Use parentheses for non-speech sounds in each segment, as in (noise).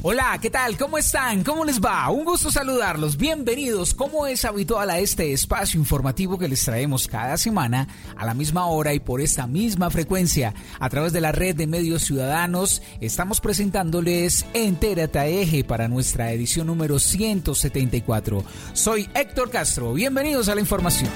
Hola, ¿qué tal? ¿Cómo están? ¿Cómo les va? Un gusto saludarlos. Bienvenidos, como es habitual, a este espacio informativo que les traemos cada semana a la misma hora y por esta misma frecuencia. A través de la red de medios ciudadanos, estamos presentándoles Entérate Eje para nuestra edición número 174. Soy Héctor Castro. Bienvenidos a la información.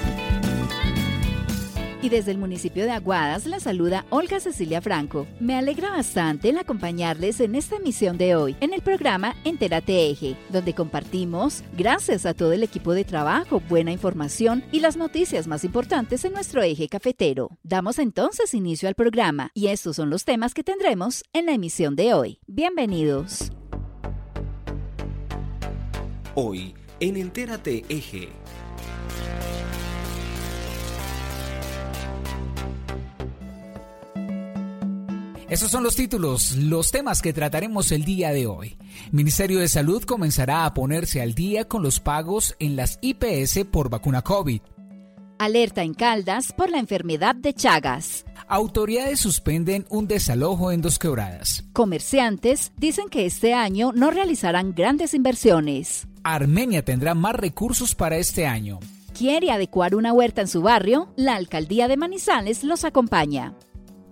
Y desde el municipio de Aguadas la saluda Olga Cecilia Franco. Me alegra bastante el acompañarles en esta emisión de hoy, en el programa Entérate Eje, donde compartimos, gracias a todo el equipo de trabajo, buena información y las noticias más importantes en nuestro eje cafetero. Damos entonces inicio al programa y estos son los temas que tendremos en la emisión de hoy. Bienvenidos. Hoy, en Entérate Eje. Esos son los títulos, los temas que trataremos el día de hoy. Ministerio de Salud comenzará a ponerse al día con los pagos en las IPS por vacuna COVID. Alerta en Caldas por la enfermedad de Chagas. Autoridades suspenden un desalojo en dos quebradas. Comerciantes dicen que este año no realizarán grandes inversiones. Armenia tendrá más recursos para este año. ¿Quiere adecuar una huerta en su barrio? La alcaldía de Manizales los acompaña.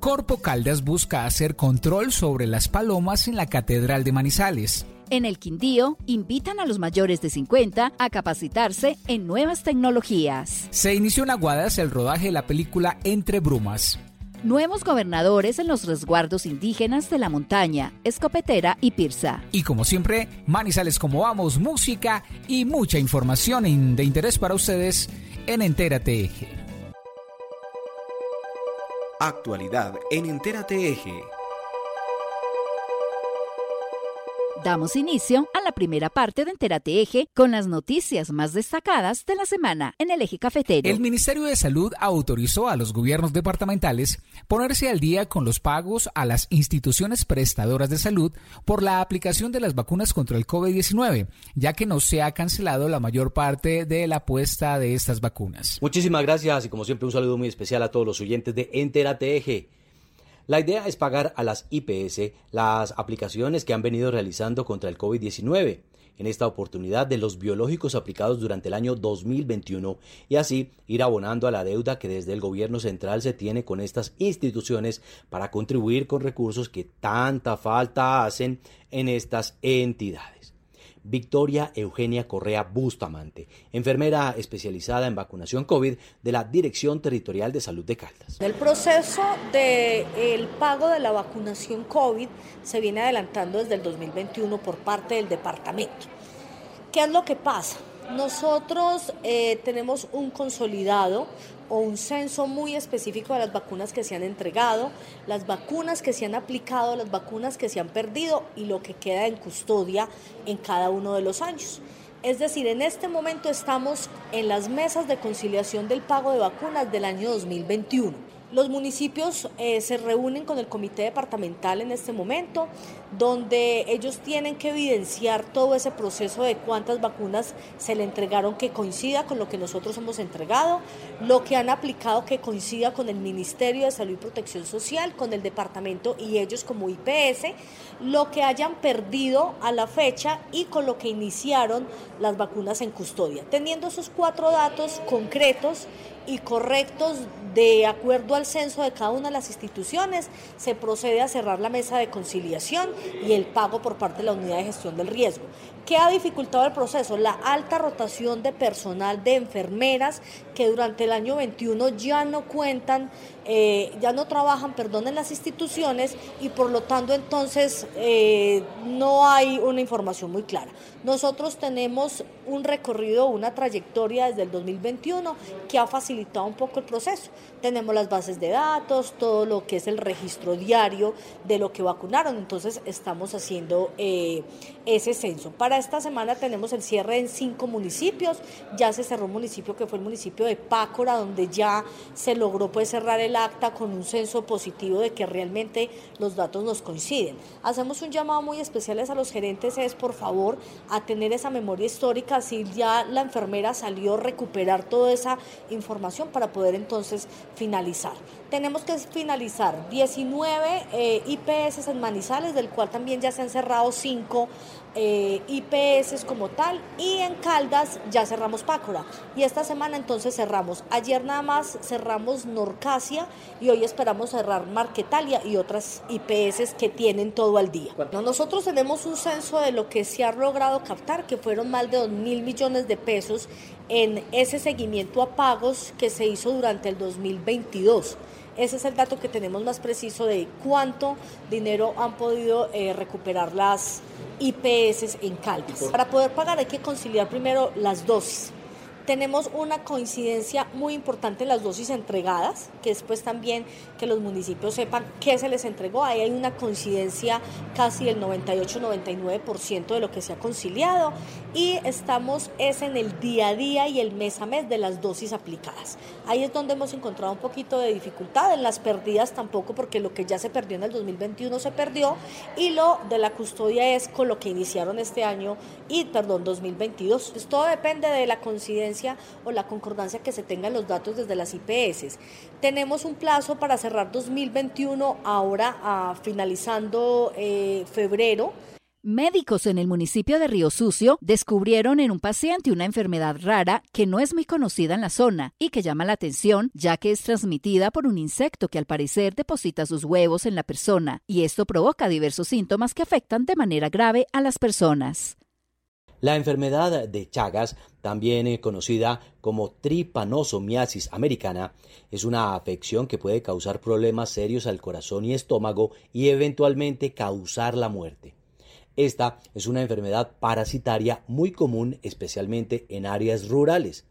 Corpo Caldas busca hacer control sobre las palomas en la Catedral de Manizales. En el Quindío, invitan a los mayores de 50 a capacitarse en nuevas tecnologías. Se inició en Aguadas el rodaje de la película Entre Brumas. Nuevos gobernadores en los resguardos indígenas de la montaña, Escopetera y Pirsa. Y como siempre, Manizales como vamos, música y mucha información de interés para ustedes en Entérate Eje. Actualidad en Entérate Eje. Damos inicio a la primera parte de Entérate Eje con las noticias más destacadas de la semana en el eje cafetero. El Ministerio de Salud autorizó a los gobiernos departamentales ponerse al día con los pagos a las instituciones prestadoras de salud por la aplicación de las vacunas contra el COVID-19, ya que no se ha cancelado la mayor parte de la apuesta de estas vacunas. Muchísimas gracias y como siempre un saludo muy especial a todos los oyentes de Entérate Eje. La idea es pagar a las IPS las aplicaciones que han venido realizando contra el COVID-19, en esta oportunidad de los biológicos aplicados durante el año 2021 y así ir abonando a la deuda que desde el gobierno central se tiene con estas instituciones para contribuir con recursos que tanta falta hacen en estas entidades. Victoria Eugenia Correa Bustamante, enfermera especializada en vacunación COVID de la Dirección Territorial de Salud de Caldas. El proceso del pago de la vacunación COVID se viene adelantando desde el 2021 por parte del departamento. ¿Qué es lo que pasa? Nosotros eh, tenemos un consolidado o un censo muy específico de las vacunas que se han entregado, las vacunas que se han aplicado, las vacunas que se han perdido y lo que queda en custodia en cada uno de los años. Es decir, en este momento estamos en las mesas de conciliación del pago de vacunas del año 2021. Los municipios eh, se reúnen con el comité departamental en este momento, donde ellos tienen que evidenciar todo ese proceso de cuántas vacunas se le entregaron que coincida con lo que nosotros hemos entregado, lo que han aplicado que coincida con el Ministerio de Salud y Protección Social, con el departamento y ellos como IPS, lo que hayan perdido a la fecha y con lo que iniciaron las vacunas en custodia. Teniendo esos cuatro datos concretos, y correctos de acuerdo al censo de cada una de las instituciones, se procede a cerrar la mesa de conciliación y el pago por parte de la unidad de gestión del riesgo. ¿Qué ha dificultado el proceso? La alta rotación de personal de enfermeras que durante el año 21 ya no cuentan, eh, ya no trabajan, perdón, en las instituciones y por lo tanto entonces eh, no hay una información muy clara. Nosotros tenemos un recorrido, una trayectoria desde el 2021 que ha facilitado un poco el proceso. Tenemos las bases de datos, todo lo que es el registro diario de lo que vacunaron, entonces estamos haciendo eh, ese censo. Para Esta semana tenemos el cierre en cinco municipios. Ya se cerró un municipio que fue el municipio de Pácora, donde ya se logró pues, cerrar el acta con un censo positivo de que realmente los datos nos coinciden. Hacemos un llamado muy especial a los gerentes, es por favor a tener esa memoria histórica, si ya la enfermera salió, a recuperar toda esa información para poder entonces finalizar. Tenemos que finalizar 19 eh, IPS en Manizales, del cual también ya se han cerrado 5 eh, IPS como tal y en Caldas ya cerramos Pácora y esta semana entonces cerramos. Ayer nada más cerramos Norcasia y hoy esperamos cerrar Marquetalia y otras IPS que tienen todo al día. nosotros tenemos un censo de lo que se ha logrado captar, que fueron más de 2 mil millones de pesos en ese seguimiento a pagos que se hizo durante el 2022. Ese es el dato que tenemos más preciso de cuánto dinero han podido eh, recuperar las IPS en Caldas. Para poder pagar hay que conciliar primero las dosis tenemos una coincidencia muy importante en las dosis entregadas, que es pues también que los municipios sepan qué se les entregó. Ahí hay una coincidencia casi del 98-99% de lo que se ha conciliado y estamos es en el día a día y el mes a mes de las dosis aplicadas. Ahí es donde hemos encontrado un poquito de dificultad, en las perdidas tampoco porque lo que ya se perdió en el 2021 se perdió y lo de la custodia es con lo que iniciaron este año y perdón 2022. Pues todo depende de la coincidencia o la concordancia que se tengan los datos desde las IPS. Tenemos un plazo para cerrar 2021 ahora a finalizando eh, febrero. Médicos en el municipio de Río Sucio descubrieron en un paciente una enfermedad rara que no es muy conocida en la zona y que llama la atención ya que es transmitida por un insecto que al parecer deposita sus huevos en la persona y esto provoca diversos síntomas que afectan de manera grave a las personas. La enfermedad de Chagas, también conocida como tripanosomiasis americana, es una afección que puede causar problemas serios al corazón y estómago y eventualmente causar la muerte. Esta es una enfermedad parasitaria muy común especialmente en áreas rurales.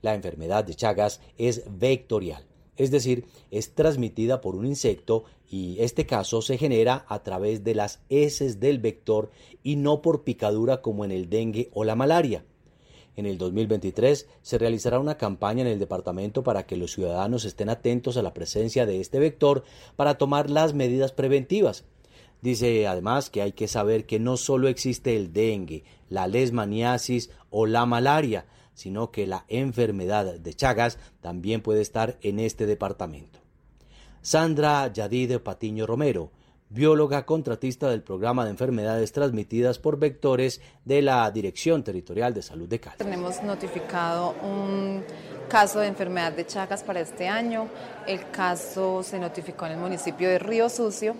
La enfermedad de Chagas es vectorial es decir, es transmitida por un insecto y este caso se genera a través de las heces del vector y no por picadura como en el dengue o la malaria. En el 2023 se realizará una campaña en el departamento para que los ciudadanos estén atentos a la presencia de este vector para tomar las medidas preventivas. Dice además que hay que saber que no solo existe el dengue, la lesmaniasis o la malaria, sino que la enfermedad de Chagas también puede estar en este departamento. Sandra Yadid Patiño Romero, bióloga contratista del programa de enfermedades transmitidas por vectores de la Dirección Territorial de Salud de Cali. Tenemos notificado un caso de enfermedad de Chagas para este año. El caso se notificó en el municipio de Río Sucio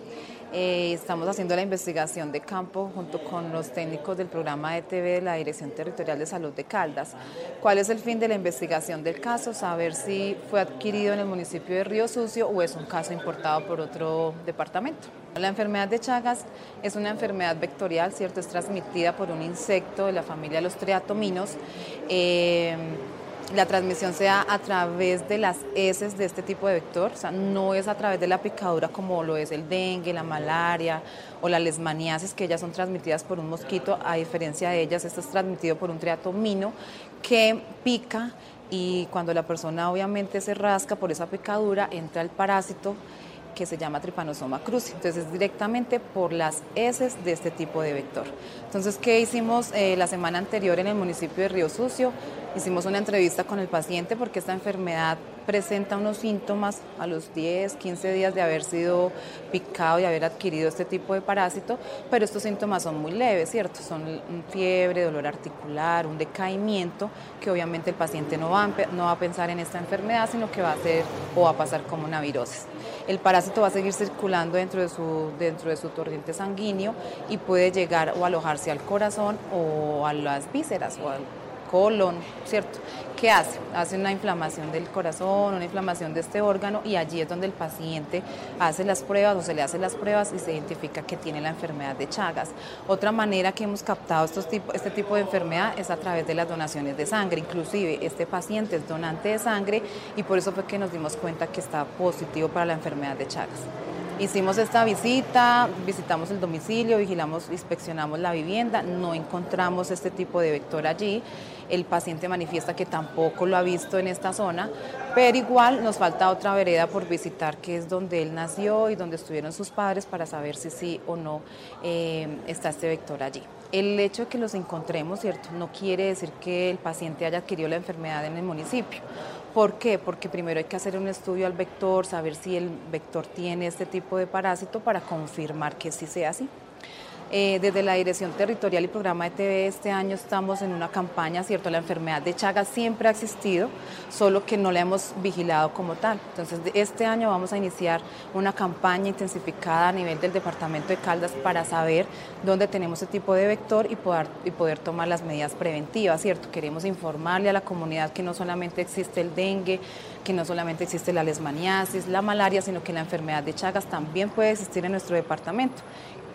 eh, estamos haciendo la investigación de campo junto con los técnicos del programa ETV de la Dirección Territorial de Salud de Caldas. ¿Cuál es el fin de la investigación del caso? Saber si fue adquirido en el municipio de Río Sucio o es un caso importado por otro departamento. La enfermedad de Chagas es una enfermedad vectorial, ¿cierto? Es transmitida por un insecto de la familia de los triatominos. Eh, la transmisión sea a través de las heces de este tipo de vector, o sea, no es a través de la picadura como lo es el dengue, la malaria o la lesmaniasis, que ellas son transmitidas por un mosquito, a diferencia de ellas, esto es transmitido por un triatomino que pica y cuando la persona obviamente se rasca por esa picadura, entra el parásito que se llama Trypanosoma cruzi. Entonces es directamente por las heces de este tipo de vector. Entonces, ¿qué hicimos eh, la semana anterior en el municipio de Río Sucio? Hicimos una entrevista con el paciente porque esta enfermedad presenta unos síntomas a los 10, 15 días de haber sido picado y haber adquirido este tipo de parásito, pero estos síntomas son muy leves, ¿cierto? Son fiebre, dolor articular, un decaimiento, que obviamente el paciente no va, a, pensar en esta enfermedad, sino que va a ser o va a pasar como una virosis. El parásito va a seguir circulando dentro de su, dentro de su torrente sanguíneo y puede llegar o alojarse al corazón o a las vísceras o al colon, ¿cierto? ¿Qué hace? Hace una inflamación del corazón, una inflamación de este órgano y allí es donde el paciente hace las pruebas o se le hace las pruebas y se identifica que tiene la enfermedad de Chagas. Otra manera que hemos captado estos este tipo de enfermedad es a través de las donaciones de sangre. Inclusive este paciente es donante de sangre y por eso fue que nos dimos cuenta que está positivo para la enfermedad de Chagas. Hicimos esta visita, visitamos el domicilio, vigilamos, inspeccionamos la vivienda, no encontramos este tipo de vector allí. El paciente manifiesta que tampoco lo ha visto en esta zona, pero igual nos falta otra vereda por visitar, que es donde él nació y donde estuvieron sus padres para saber si sí o no eh, está este vector allí. El hecho de que los encontremos, ¿cierto? No quiere decir que el paciente haya adquirido la enfermedad en el municipio. ¿Por qué? Porque primero hay que hacer un estudio al vector, saber si el vector tiene este tipo de parásito para confirmar que sí sea así. Eh, desde la Dirección Territorial y Programa de TV este año estamos en una campaña, ¿cierto? La enfermedad de Chagas siempre ha existido, solo que no la hemos vigilado como tal. Entonces, este año vamos a iniciar una campaña intensificada a nivel del Departamento de Caldas para saber dónde tenemos ese tipo de vector y poder, y poder tomar las medidas preventivas, ¿cierto? Queremos informarle a la comunidad que no solamente existe el dengue, que no solamente existe la lesmaniasis, la malaria, sino que la enfermedad de Chagas también puede existir en nuestro departamento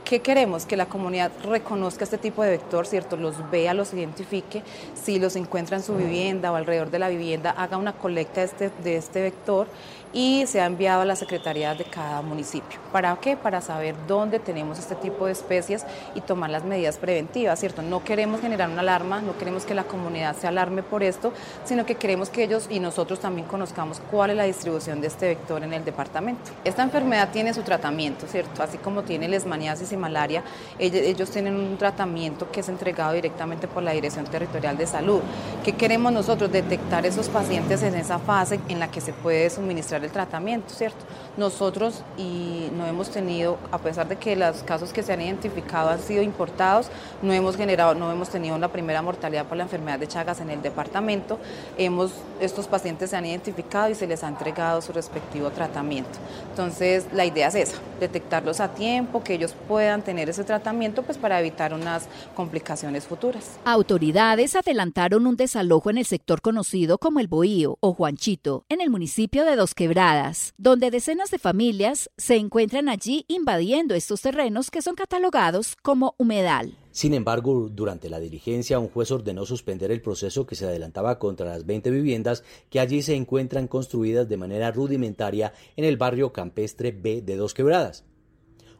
¿Qué queremos? Que la comunidad reconozca este tipo de vector, ¿cierto? Los vea, los identifique, si los encuentra en su vivienda o alrededor de la vivienda, haga una colecta de este, de este vector y se ha enviado a las secretarías de cada municipio. ¿Para qué? Para saber dónde tenemos este tipo de especies y tomar las medidas preventivas, ¿cierto? No queremos generar una alarma, no queremos que la comunidad se alarme por esto, sino que queremos que ellos y nosotros también conozcamos cuál es la distribución de este vector en el departamento. Esta enfermedad tiene su tratamiento, ¿cierto? Así como tiene lesmaniasis malaria, ellos tienen un tratamiento que es entregado directamente por la Dirección Territorial de Salud. ¿Qué queremos nosotros? Detectar esos pacientes en esa fase en la que se puede suministrar el tratamiento, ¿cierto? Nosotros y no hemos tenido, a pesar de que los casos que se han identificado han sido importados, no hemos generado, no hemos tenido la primera mortalidad por la enfermedad de Chagas en el departamento. Hemos, estos pacientes se han identificado y se les ha entregado su respectivo tratamiento. Entonces, la idea es esa, detectarlos a tiempo, que ellos puedan tener ese tratamiento pues para evitar unas complicaciones futuras. Autoridades adelantaron un desalojo en el sector conocido como el Bohío o Juanchito, en el municipio de Dos Quebradas, donde decenas de familias se encuentran allí invadiendo estos terrenos que son catalogados como humedal. Sin embargo, durante la diligencia, un juez ordenó suspender el proceso que se adelantaba contra las 20 viviendas que allí se encuentran construidas de manera rudimentaria en el barrio campestre B de Dos Quebradas.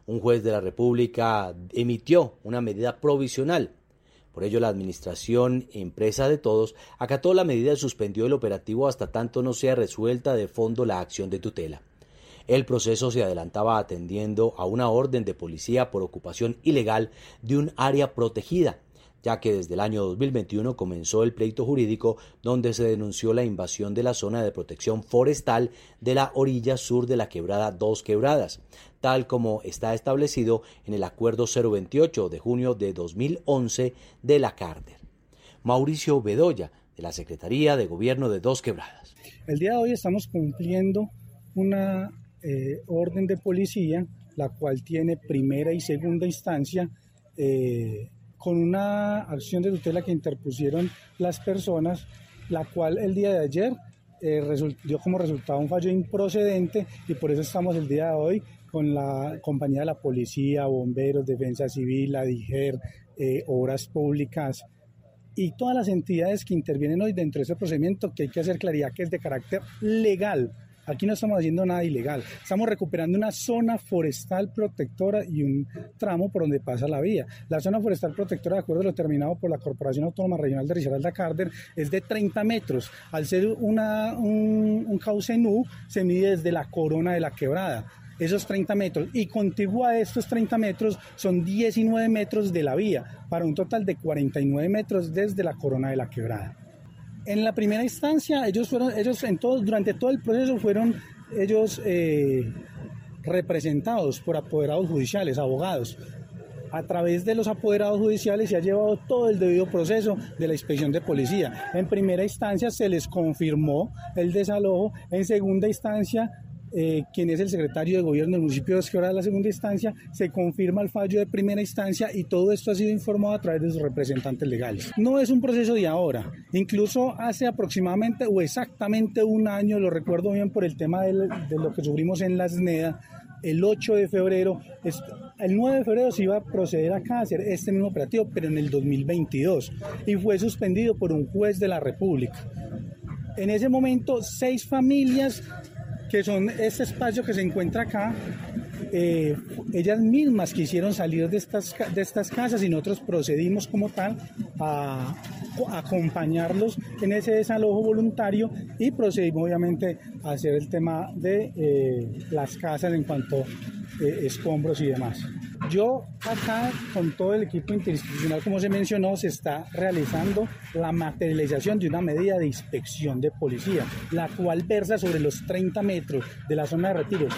Un juez de la República emitió una medida provisional por ello, la Administración Empresa de Todos acató la medida y suspendió el operativo hasta tanto no sea resuelta de fondo la acción de tutela. El proceso se adelantaba atendiendo a una orden de policía por ocupación ilegal de un área protegida ya que desde el año 2021 comenzó el pleito jurídico donde se denunció la invasión de la zona de protección forestal de la orilla sur de la quebrada Dos Quebradas, tal como está establecido en el Acuerdo 028 de junio de 2011 de la Carter. Mauricio Bedoya, de la Secretaría de Gobierno de Dos Quebradas. El día de hoy estamos cumpliendo una eh, orden de policía, la cual tiene primera y segunda instancia eh, con una acción de tutela que interpusieron las personas, la cual el día de ayer eh, dio como resultado un fallo improcedente y por eso estamos el día de hoy con la compañía de la policía, bomberos, defensa civil, la DIGER, eh, obras públicas y todas las entidades que intervienen hoy dentro de ese procedimiento que hay que hacer claridad que es de carácter legal, Aquí no estamos haciendo nada ilegal. Estamos recuperando una zona forestal protectora y un tramo por donde pasa la vía. La zona forestal protectora, de acuerdo a lo determinado por la Corporación Autónoma Regional de Risaralda Carder, es de 30 metros. Al ser un, un cauce nu, se mide desde la corona de la quebrada esos 30 metros y contigua a estos 30 metros son 19 metros de la vía para un total de 49 metros desde la corona de la quebrada. En la primera instancia, ellos fueron, ellos en todo, durante todo el proceso fueron ellos eh, representados por apoderados judiciales, abogados. A través de los apoderados judiciales se ha llevado todo el debido proceso de la inspección de policía. En primera instancia se les confirmó el desalojo, en segunda instancia eh, quien es el secretario de gobierno del municipio de Esquebrada de la segunda instancia, se confirma el fallo de primera instancia y todo esto ha sido informado a través de sus representantes legales. No es un proceso de ahora, incluso hace aproximadamente o exactamente un año, lo recuerdo bien por el tema de, lo que sufrimos en la SNEDA, el 8 de febrero, el 9 de febrero se iba a proceder acá a hacer este mismo operativo, pero en el 2022, y fue suspendido por un juez de la República. En ese momento, seis familias que son este espacio que se encuentra acá, eh, ellas mismas quisieron salir de estas, de estas casas y nosotros procedimos como tal a, acompañarlos en ese desalojo voluntario y procedimos obviamente a hacer el tema de eh, las casas en cuanto a eh, escombros y demás. Yo acá con todo el equipo interinstitucional, como se mencionó, se está realizando la materialización de una medida de inspección de policía, la cual versa sobre los 30 metros de la zona de retiro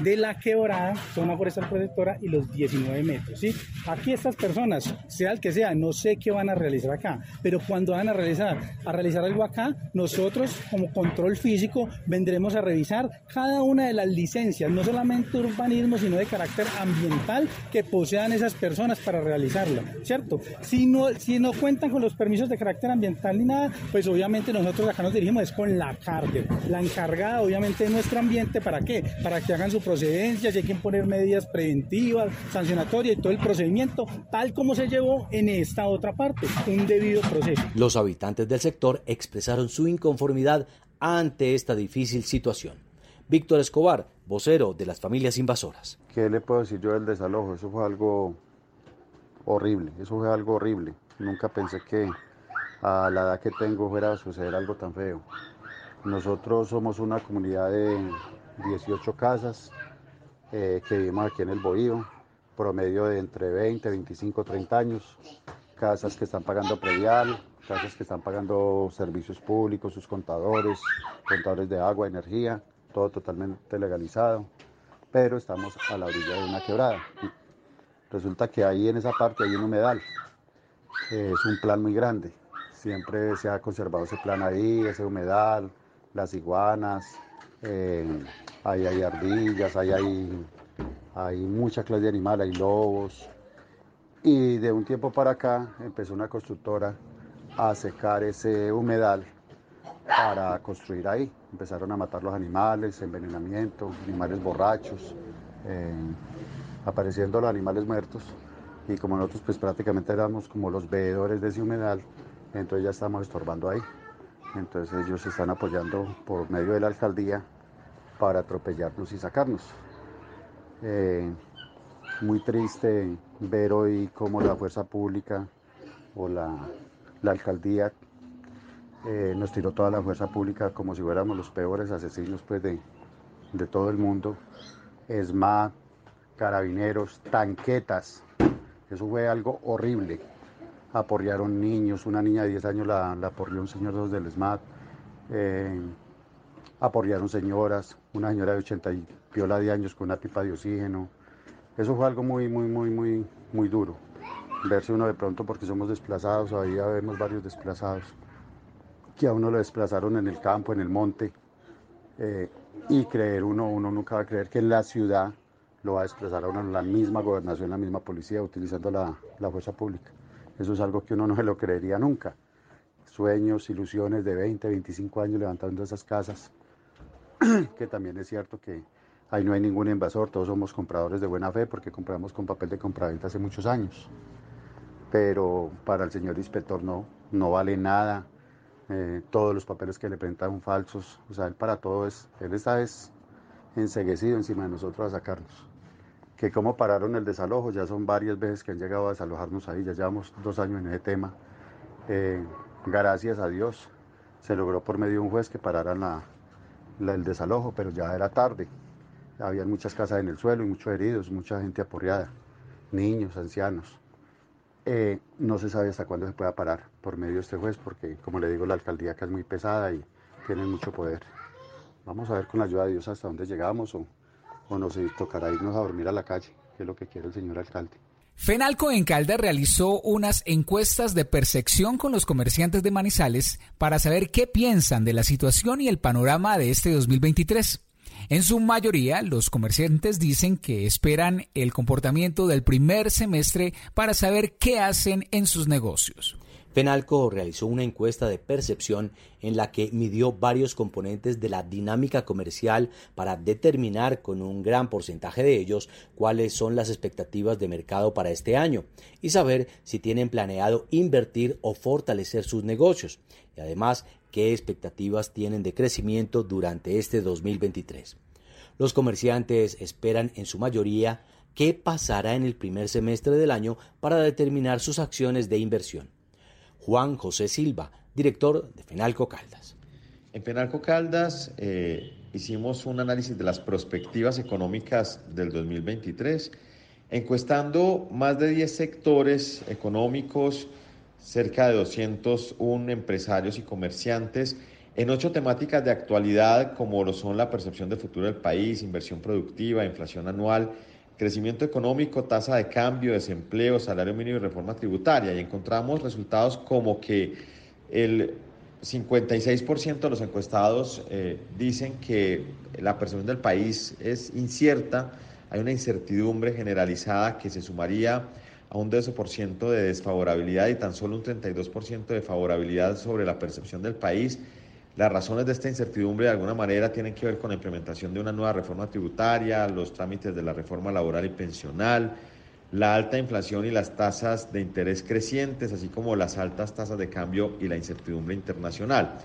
de la quebrada, zona forestal protectora, y los 19 metros. ¿sí? Aquí estas personas, sea el que sea, no sé qué van a realizar acá, pero cuando van a realizar, a realizar algo acá, nosotros como control físico vendremos a revisar cada una de las licencias, no solamente urbanismo, sino de carácter ambiental que posean esas personas para realizarlo, ¿cierto? Si no, si no cuentan con los permisos de carácter ambiental ni nada, pues obviamente nosotros acá nos dirigimos es con la carga, la encargada obviamente de nuestro ambiente, ¿para qué? Para que hagan su procedencia, si hay que poner medidas preventivas, sancionatorias y todo el procedimiento, tal como se llevó en esta otra parte, un debido proceso. Los habitantes del sector expresaron su inconformidad ante esta difícil situación. Víctor Escobar, vocero de las familias invasoras. ¿Qué le puedo decir yo del desalojo? Eso fue algo horrible, eso fue algo horrible. Nunca pensé que a la edad que tengo fuera a suceder algo tan feo. Nosotros somos una comunidad de 18 casas eh, que vivimos aquí en el Bohío, promedio de entre 20, 25, 30 años, casas que están pagando predial, casas que están pagando servicios públicos, sus contadores, contadores de agua, energía, todo totalmente legalizado, pero estamos a la orilla de una quebrada. Resulta que ahí en esa parte hay un humedal, es un plan muy grande, siempre se ha conservado ese plan ahí, ese humedal, las iguanas, eh, ahí hay ardillas, ahí hay, hay mucha clase de animales, hay lobos. Y de un tiempo para acá empezó una constructora a secar ese humedal para construir ahí. Empezaron a matar los animales, envenenamiento, animales borrachos, eh, apareciendo los animales muertos. Y como nosotros pues prácticamente éramos como los veedores de ese humedal, entonces ya estamos estorbando ahí. Entonces ellos se están apoyando por medio de la alcaldía para atropellarnos y sacarnos. Eh, muy triste ver hoy cómo la fuerza pública o la, la alcaldía eh, nos tiró toda la fuerza pública como si fuéramos los peores asesinos pues, de, de todo el mundo. ESMA, carabineros, tanquetas. Eso fue algo horrible. Aporrearon niños, una niña de 10 años la, la aporreó un señor de del SMAT. Eh, aporrearon señoras, una señora de 80 y piola de años con una pipa de oxígeno. Eso fue algo muy, muy, muy, muy, muy duro. Verse uno de pronto porque somos desplazados, ahí vemos varios desplazados que a uno lo desplazaron en el campo, en el monte, eh, y creer uno, uno nunca va a creer que en la ciudad lo va a desplazar a uno la misma gobernación, la misma policía, utilizando la, la fuerza pública. Eso es algo que uno no se lo creería nunca. Sueños, ilusiones de 20, 25 años levantando esas casas, (clears throat) que también es cierto que ahí no hay ningún invasor, todos somos compradores de buena fe porque compramos con papel de compraventa hace muchos años. Pero para el señor inspector no, no vale nada, eh, todos los papeles que le presentan falsos, o sea, él para todo es, él está es enseguecido encima de nosotros a sacarnos. Que cómo pararon el desalojo, ya son varias veces que han llegado a desalojarnos ahí, ya llevamos dos años en ese tema. Eh, gracias a Dios se logró por medio de un juez que pararan la, el desalojo, pero ya era tarde. Había muchas casas en el suelo y muchos heridos, mucha gente aporreada, niños, ancianos. Eh, no se sabe hasta cuándo se pueda parar por medio de este juez, porque como le digo, la alcaldía acá es muy pesada y tiene mucho poder. Vamos a ver con la ayuda de Dios hasta dónde llegamos o, o nos tocará irnos a dormir a la calle, que es lo que quiere el señor alcalde. Fenalco en Calda realizó unas encuestas de percepción con los comerciantes de Manizales para saber qué piensan de la situación y el panorama de este 2023. En su mayoría, los comerciantes dicen que esperan el comportamiento del primer semestre para saber qué hacen en sus negocios. Fenalco realizó una encuesta de percepción en la que midió varios componentes de la dinámica comercial para determinar con un gran porcentaje de ellos cuáles son las expectativas de mercado para este año y saber si tienen planeado invertir o fortalecer sus negocios y además qué expectativas tienen de crecimiento durante este 2023. Los comerciantes esperan en su mayoría qué pasará en el primer semestre del año para determinar sus acciones de inversión. Juan José Silva, director de Fenalco Caldas. En Fenalco Caldas eh, hicimos un análisis de las perspectivas económicas del 2023, encuestando más de 10 sectores económicos, cerca de 201 empresarios y comerciantes, en ocho temáticas de actualidad como lo son la percepción del futuro del país, inversión productiva, inflación anual, crecimiento económico, tasa de cambio, desempleo, salario mínimo y reforma tributaria. Y encontramos resultados como que el 56% de los encuestados eh, dicen que la percepción del país es incierta, hay una incertidumbre generalizada que se sumaría a un 12% de desfavorabilidad y tan solo un 32% de favorabilidad sobre la percepción del país. Las razones de esta incertidumbre de alguna manera tienen que ver con la implementación de una nueva reforma tributaria, los trámites de la reforma laboral y pensional, la alta inflación y las tasas de interés crecientes, así como las altas tasas de cambio y la incertidumbre internacional.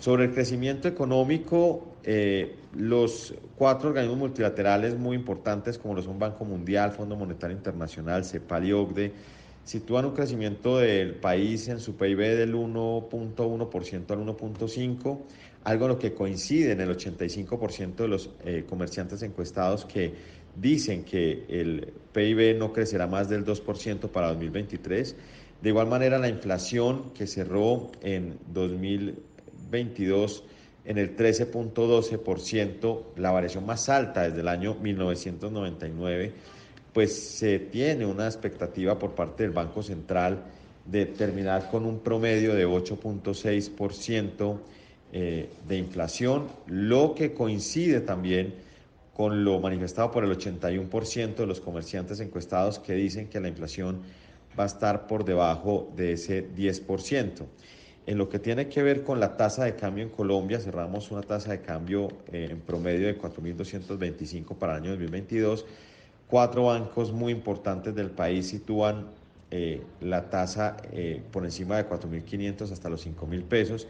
Sobre el crecimiento económico, eh, los cuatro organismos multilaterales muy importantes como lo son Banco Mundial, Fondo Monetario Internacional, CEPAL y OCDE, sitúan un crecimiento del país en su PIB del 1.1% al 1.5%, algo en lo que coincide en el 85% de los eh, comerciantes encuestados que dicen que el PIB no crecerá más del 2% para 2023. De igual manera, la inflación que cerró en 2022 en el 13.12%, la variación más alta desde el año 1999, pues se tiene una expectativa por parte del Banco Central de terminar con un promedio de 8.6% eh, de inflación, lo que coincide también con lo manifestado por el 81% de los comerciantes encuestados que dicen que la inflación va a estar por debajo de ese 10%. En lo que tiene que ver con la tasa de cambio en Colombia, cerramos una tasa de cambio eh, en promedio de 4.225 para el año 2022. Cuatro bancos muy importantes del país sitúan eh, la tasa eh, por encima de 4.500 hasta los 5.000 pesos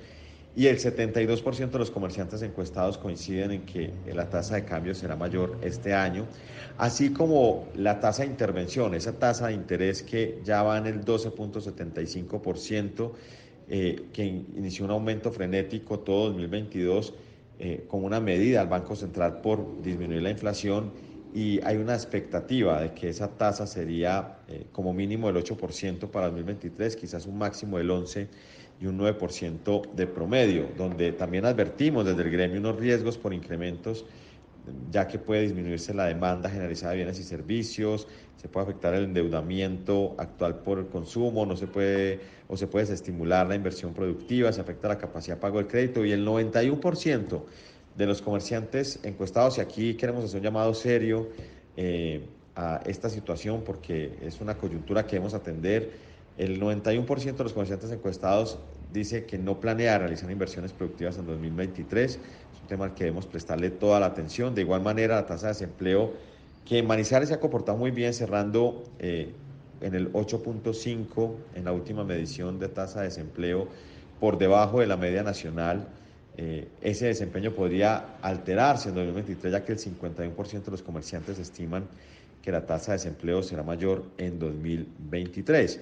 y el 72% de los comerciantes encuestados coinciden en que la tasa de cambio será mayor este año, así como la tasa de intervención, esa tasa de interés que ya va en el 12.75%, eh, que inició un aumento frenético todo 2022 eh, como una medida al Banco Central por disminuir la inflación y hay una expectativa de que esa tasa sería eh, como mínimo el 8% para 2023, quizás un máximo del 11% y un 9% de promedio, donde también advertimos desde el gremio unos riesgos por incrementos, ya que puede disminuirse la demanda generalizada de bienes y servicios, se puede afectar el endeudamiento actual por el consumo, no se puede o se puede desestimular la inversión productiva, se afecta la capacidad de pago del crédito y el 91% de los comerciantes encuestados, y aquí queremos hacer un llamado serio eh, a esta situación porque es una coyuntura que debemos atender, el 91% de los comerciantes encuestados dice que no planea realizar inversiones productivas en 2023. Tema al que debemos prestarle toda la atención. De igual manera, la tasa de desempleo, que Manizales se ha comportado muy bien, cerrando eh, en el 8.5 en la última medición de tasa de desempleo, por debajo de la media nacional. Eh, ese desempeño podría alterarse en 2023, ya que el 51% de los comerciantes estiman que la tasa de desempleo será mayor en 2023.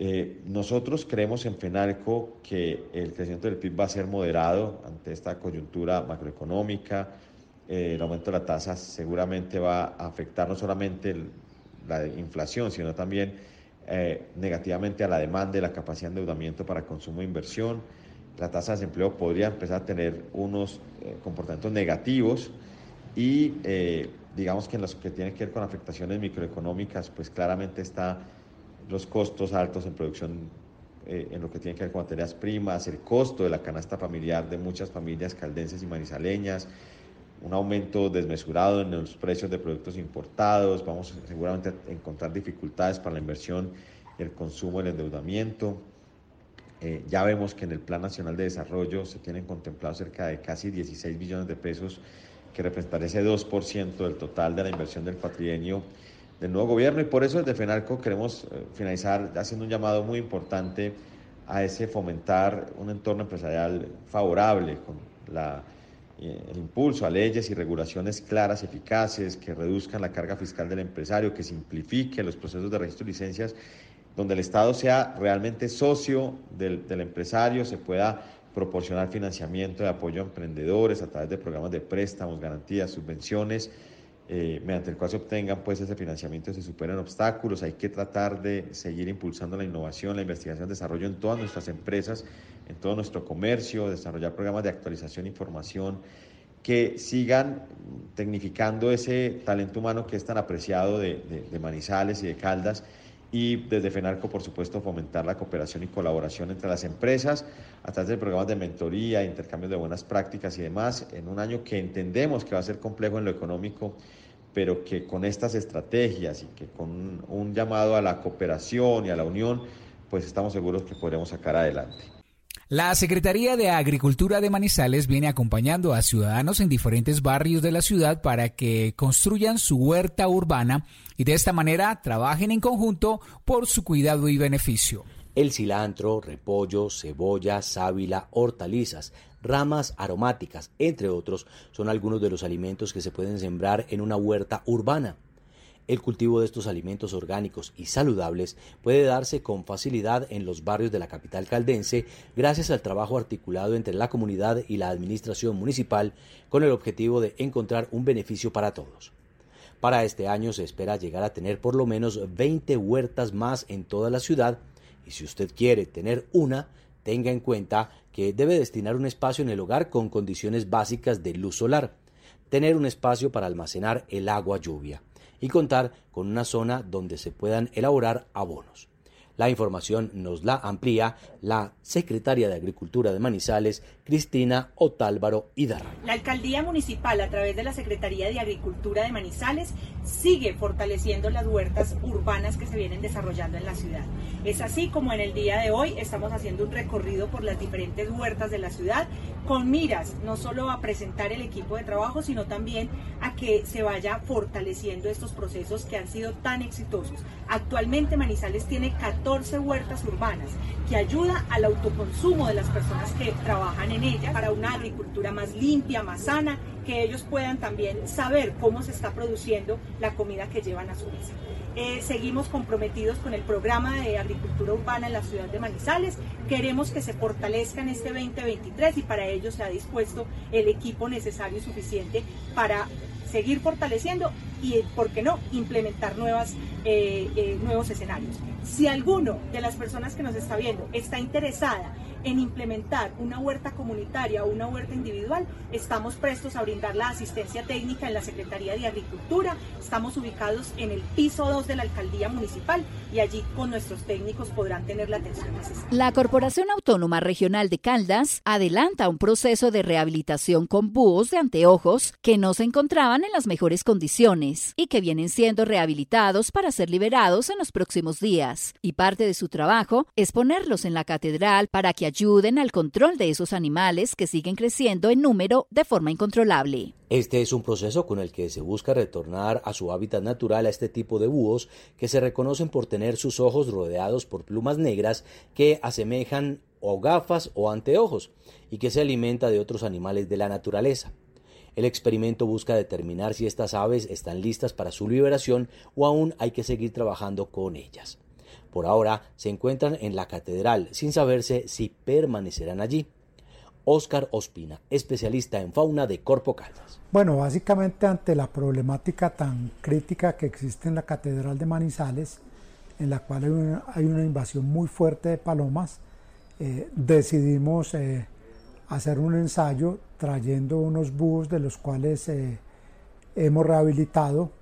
Eh, nosotros creemos en FENALCO que el crecimiento del PIB va a ser moderado ante esta coyuntura macroeconómica. Eh, el aumento de la tasa seguramente va a afectar no solamente la inflación, sino también eh, negativamente a la demanda y la capacidad de endeudamiento para consumo e inversión. La tasa de desempleo podría empezar a tener unos comportamientos negativos y digamos que en los que tienen que ver con afectaciones microeconómicas, pues claramente está los costos altos en producción eh, en lo que tiene que ver con materias primas, el costo de la canasta familiar de muchas familias caldenses y manizaleñas, un aumento desmesurado en los precios de productos importados, vamos seguramente a encontrar dificultades para la inversión, el consumo, el endeudamiento. Eh, ya vemos que en el Plan Nacional de Desarrollo se tienen contemplados cerca de casi 16 billones de pesos, que representaría ese 2% del total de la inversión del patrienio del nuevo gobierno y por eso desde FENALCO queremos eh, finalizar haciendo un llamado muy importante a ese fomentar un entorno empresarial favorable con la eh, el impulso a leyes y regulaciones claras, eficaces, que reduzcan la carga fiscal del empresario, que simplifique los procesos de registro de licencias, donde el Estado sea realmente socio del, del empresario, se pueda proporcionar financiamiento de apoyo a emprendedores a través de programas de préstamos, garantías, subvenciones, eh, mediante el cual se obtengan pues ese financiamiento se superen obstáculos. Hay que tratar de seguir impulsando la innovación, la investigación, el desarrollo en todas nuestras empresas, en todo nuestro comercio, desarrollar programas de actualización información que sigan tecnificando ese talento humano que es tan apreciado de, de Manizales y de Caldas y desde FENARCO, por supuesto, fomentar la cooperación y colaboración entre las empresas a través de programas de mentoría, intercambios de buenas prácticas y demás, en un año que entendemos que va a ser complejo en lo económico pero que con estas estrategias y que con un llamado a la cooperación y a la unión, pues estamos seguros que podremos sacar adelante. La Secretaría de Agricultura de Manizales viene acompañando a ciudadanos en diferentes barrios de la ciudad para que construyan su huerta urbana y de esta manera trabajen en conjunto por su cuidado y beneficio. El cilantro, repollo, cebolla, sábila, hortalizas, ramas aromáticas, entre otros, son algunos de los alimentos que se pueden sembrar en una huerta urbana. El cultivo de estos alimentos orgánicos y saludables puede darse con facilidad en los barrios de la capital caldense gracias al trabajo articulado entre la comunidad y la administración municipal con el objetivo de encontrar un beneficio para todos. Para este año se espera llegar a tener por lo menos 20 huertas más en toda la ciudad y si usted quiere tener una, tenga en cuenta que debe destinar un espacio en el hogar con condiciones básicas de luz solar, tener un espacio para almacenar el agua lluvia y contar con una zona donde se puedan elaborar abonos. La información nos la amplía la secretaria de Agricultura de Manizales, Cristina Otálvaro Idarra. La alcaldía municipal, a través de la Secretaría de Agricultura de Manizales, sigue fortaleciendo las huertas urbanas que se vienen desarrollando en la ciudad. Es así como en el día de hoy estamos haciendo un recorrido por las diferentes huertas de la ciudad con miras no solo a presentar el equipo de trabajo, sino también a que se vaya fortaleciendo estos procesos que han sido tan exitosos. Actualmente Manizales tiene 14 huertas urbanas que ayuda al autoconsumo de las personas que trabajan en ella para una agricultura más limpia, más sana, que ellos puedan también saber cómo se está produciendo la comida que llevan a su mesa. Eh, seguimos comprometidos con el programa de agricultura urbana en la ciudad de Manizales. Queremos que se fortalezca en este 2023 y para ello se ha dispuesto el equipo necesario y suficiente para seguir fortaleciendo y, ¿por qué no?, implementar nuevas, eh, eh, nuevos escenarios. Si alguno de las personas que nos está viendo está interesada en implementar una huerta comunitaria o una huerta individual, estamos prestos a brindar la asistencia técnica en la Secretaría de Agricultura. Estamos ubicados en el piso 2 de la Alcaldía Municipal y allí con nuestros técnicos podrán tener la atención necesaria. La Corporación Autónoma Regional de Caldas adelanta un proceso de rehabilitación con búhos de anteojos que no se encontraban en las mejores condiciones y que vienen siendo rehabilitados para ser liberados en los próximos días. Y parte de su trabajo es ponerlos en la catedral para que ayuden al control de esos animales que siguen creciendo en número de forma incontrolable. Este es un proceso con el que se busca retornar a su hábitat natural a este tipo de búhos que se reconocen por tener sus ojos rodeados por plumas negras que asemejan o gafas o anteojos y que se alimenta de otros animales de la naturaleza. El experimento busca determinar si estas aves están listas para su liberación o aún hay que seguir trabajando con ellas. Por ahora se encuentran en la catedral sin saberse si permanecerán allí. Óscar Ospina, especialista en fauna de Corpo Caldas. Bueno, básicamente ante la problemática tan crítica que existe en la Catedral de Manizales, en la cual hay una, invasión muy fuerte de palomas, eh, decidimos eh, hacer un ensayo trayendo unos búhos de los cuales eh, hemos rehabilitado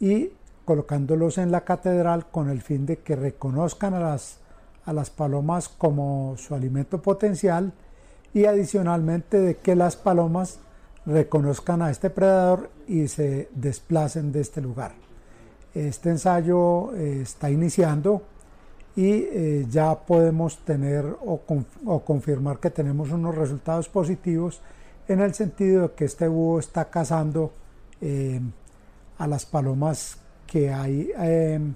y colocándolos en la catedral con el fin de que reconozcan a las, a las palomas como su alimento potencial y adicionalmente de que las palomas reconozcan a este predador y se desplacen de este lugar. Este ensayo eh, está iniciando y eh, ya podemos tener o, confirmar que tenemos unos resultados positivos en el sentido de que este búho está cazando eh, a las palomas que hay em,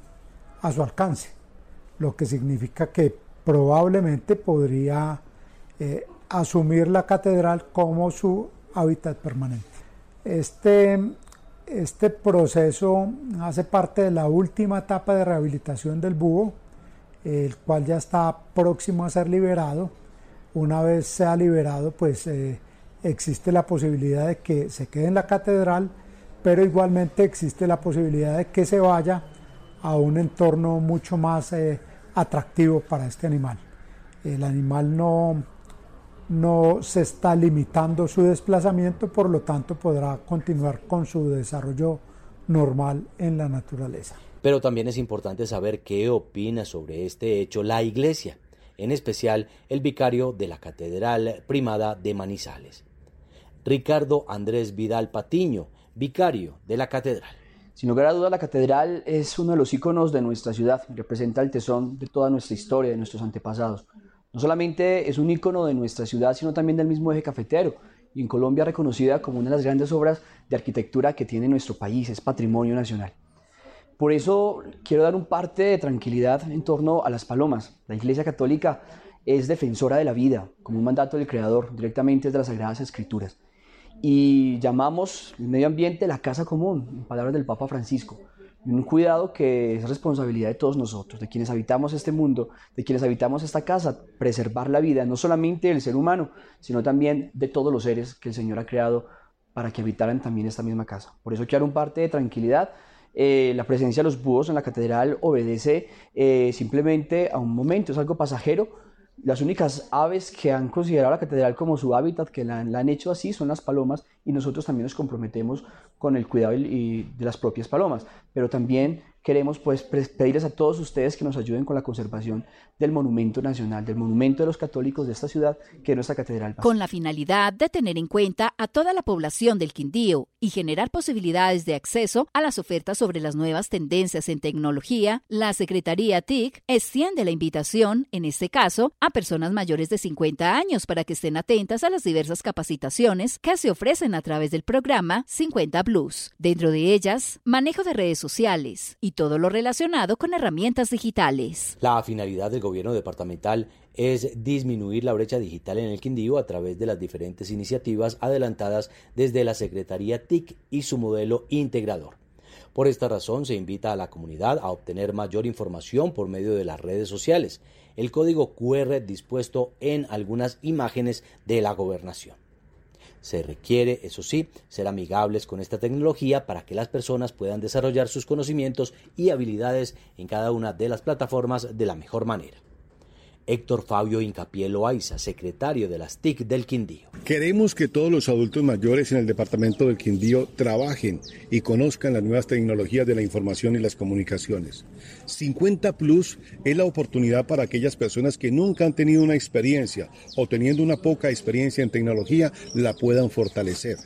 a su alcance, lo que significa que probablemente podría eh, asumir la catedral como su hábitat permanente. Este, este proceso hace parte de la última etapa de rehabilitación del búho, el cual ya está próximo a ser liberado. Una vez sea liberado, pues eh, existe la posibilidad de que se quede en la catedral, pero igualmente existe la posibilidad de que se vaya a un entorno mucho más eh, atractivo para este animal. El animal no, no se está limitando su desplazamiento, por lo tanto podrá continuar con su desarrollo normal en la naturaleza. Pero también es importante saber qué opina sobre este hecho la Iglesia, en especial el vicario de la Catedral Primada de Manizales. Ricardo Andrés Vidal Patiño, vicario de la Catedral. Sin lugar a dudas, la catedral es uno de los iconos de nuestra ciudad, representa el tesón de toda nuestra historia, de nuestros antepasados. No solamente es un icono de nuestra ciudad, sino también del mismo eje cafetero, y en Colombia reconocida como una de las grandes obras de arquitectura que tiene nuestro país, es patrimonio nacional. Por eso quiero dar un parte de tranquilidad en torno a las palomas. La Iglesia Católica es defensora de la vida, como un mandato del Creador, directamente desde las Sagradas Escrituras y llamamos el medio ambiente la casa común, en palabras del Papa Francisco. un cuidado que es responsabilidad de todos nosotros, de quienes habitamos este mundo, de quienes habitamos esta casa, preservar la vida, no solamente del ser humano, sino también de todos los seres que el Señor ha creado para que habitaran también esta misma casa. Por eso quiero un parte de tranquilidad. Eh, la presencia de los búhos en la catedral obedece eh, simplemente a un momento, es algo pasajero, las únicas aves que han considerado la catedral como su hábitat, que la, han hecho así, son las palomas y nosotros también nos comprometemos con el cuidado de las propias palomas. Pero también queremos pues pedirles a todos ustedes que nos ayuden con la conservación del monumento nacional, del monumento de los católicos de esta ciudad, que es nuestra catedral. Con la finalidad de tener en cuenta a toda la población del Quindío y generar posibilidades de acceso a las ofertas sobre las nuevas tendencias en tecnología, la Secretaría TIC extiende la invitación, en este caso, a personas mayores de 50 años para que estén atentas a las diversas capacitaciones que se ofrecen a través del programa 50 Plus. Dentro de ellas, manejo de redes sociales y todo lo relacionado con herramientas digitales. La finalidad del gobierno departamental es disminuir la brecha digital en el Quindío a través de las diferentes iniciativas adelantadas desde la Secretaría TIC y su modelo integrador. Por esta razón se invita a la comunidad a obtener mayor información por medio de las redes sociales, el código QR dispuesto en algunas imágenes de la gobernación. Se requiere, eso sí, ser amigables con esta tecnología para que las personas puedan desarrollar sus conocimientos y habilidades en cada una de las plataformas de la mejor manera. Héctor Fabio Incapié Loaiza, secretario de las TIC del Quindío. Queremos que todos los adultos mayores en el departamento del Quindío trabajen y conozcan las nuevas tecnologías de la información y las comunicaciones. 50 Plus es la oportunidad para aquellas personas que nunca han tenido una experiencia o teniendo una poca experiencia en tecnología la puedan fortalecer.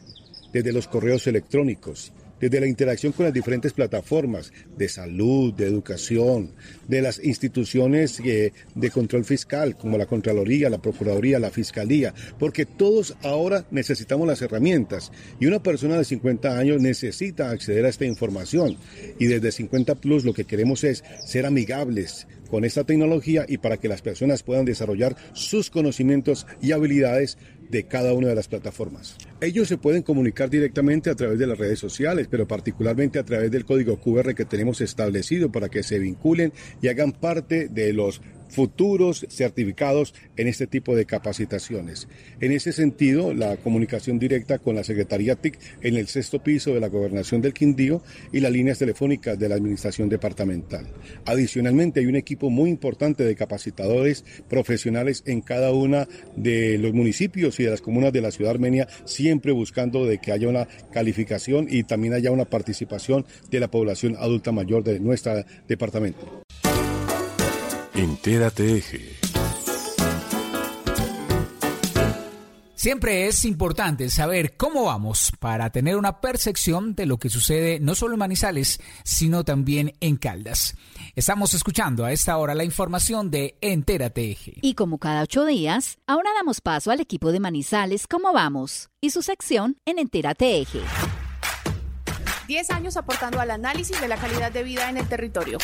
Desde los correos electrónicos, desde la interacción con las diferentes plataformas de salud, de educación, de las instituciones eh, de control fiscal, como la Contraloría, la Procuraduría, la Fiscalía, porque todos ahora necesitamos las herramientas. Y una persona de 50 años necesita acceder a esta información. Y desde 50 Plus lo que queremos es ser amigables, con esta tecnología y para que las personas puedan desarrollar sus conocimientos y habilidades de cada una de las plataformas. Ellos se pueden comunicar directamente a través de las redes sociales, pero particularmente a través del código QR que tenemos establecido para que se vinculen y hagan parte de los futuros certificados en este tipo de capacitaciones. En ese sentido, la comunicación directa con la Secretaría TIC en el sexto piso de la Gobernación del Quindío y las líneas telefónicas de la Administración Departamental. Adicionalmente, hay un equipo muy importante de capacitadores profesionales en cada una de los municipios y de las comunas de la ciudad armenia, siempre buscando de que haya una calificación y también haya una participación de la población adulta mayor de nuestro departamento. Entérate Eje. Siempre es importante saber cómo vamos para tener una percepción de lo que sucede no solo en Manizales, sino también en Caldas. Estamos escuchando a esta hora la información de Entérate Eje. Y como cada ocho días, ahora damos paso al equipo de Manizales ¿Cómo vamos? y su sección en Entérate Eje. Diez años aportando al análisis de la calidad de vida en el territorio.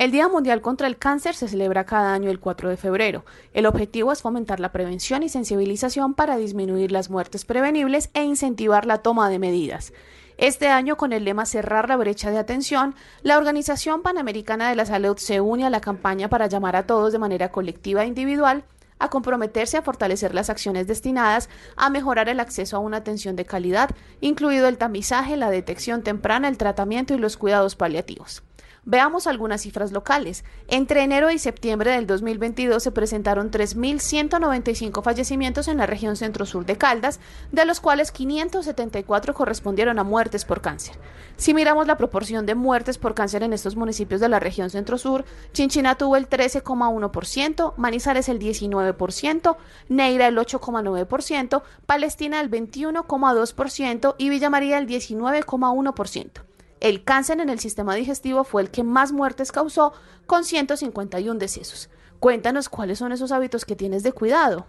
El Día Mundial contra el Cáncer se celebra cada año el 4 de febrero. El objetivo es fomentar la prevención y sensibilización para disminuir las muertes prevenibles e incentivar la toma de medidas. Este año, con el lema Cerrar la brecha de atención, la Organización Panamericana de la Salud se une a la campaña para llamar a todos de manera colectiva e individual a comprometerse a fortalecer las acciones destinadas a mejorar el acceso a una atención de calidad, incluido el tamizaje, la detección temprana, el tratamiento y los cuidados paliativos. Veamos algunas cifras locales. Entre enero y septiembre del 2022 se presentaron 3.195 fallecimientos en la región centro-sur de Caldas, de los cuales 574 correspondieron a muertes por cáncer. Si miramos la proporción de muertes por cáncer en estos municipios de la región centro-sur, Chinchina tuvo el 13,1%, Manizales el 19%, Neira el 8,9%, Palestina el 21,2% y Villa María el 19,1%. El cáncer en el sistema digestivo fue el que más muertes causó, con 151 decesos. Cuéntanos cuáles son esos hábitos que tienes de cuidado.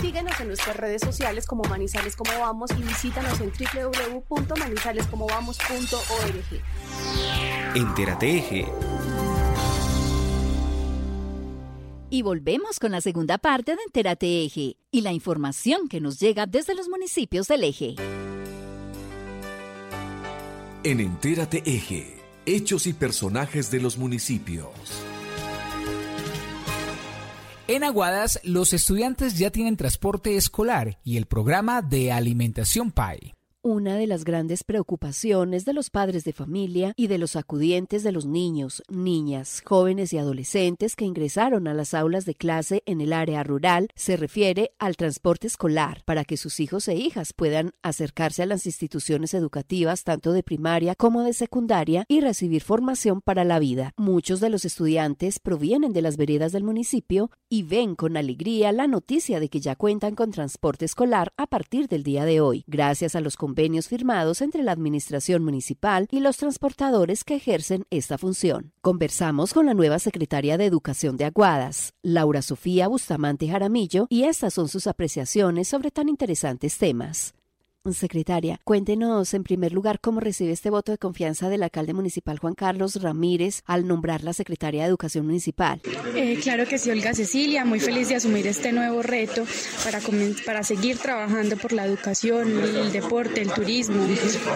Síguenos en nuestras redes sociales como Manizales Como Vamos y visítanos en www.manizalescomovamos.org. Entérate Eje. Y volvemos con la segunda parte de Entérate Eje y la información que nos llega desde los municipios del eje. En Entérate Eje, hechos y personajes de los municipios. En Aguadas, los estudiantes ya tienen transporte escolar y el programa de alimentación PAI. Una de las grandes preocupaciones de los padres de familia y de los acudientes de los niños, niñas, jóvenes y adolescentes que ingresaron a las aulas de clase en el área rural se refiere al transporte escolar para que sus hijos e hijas puedan acercarse a las instituciones educativas tanto de primaria como de secundaria y recibir formación para la vida. Muchos de los estudiantes provienen de las veredas del municipio y ven con alegría la noticia de que ya cuentan con transporte escolar a partir del día de hoy, gracias a los convenios firmados entre la Administración Municipal y los transportadores que ejercen esta función. Conversamos con la nueva secretaria de Educación de Aguadas, Laura Sofía Bustamante Jaramillo, y estas son sus apreciaciones sobre tan interesantes temas. Secretaria, cuéntenos en primer lugar cómo recibe este voto de confianza del alcalde municipal Juan Carlos Ramírez al nombrar la secretaria de Educación Municipal. Eh, claro que sí, Olga Cecilia, muy feliz de asumir este nuevo reto para, para seguir trabajando por la educación, el deporte, el turismo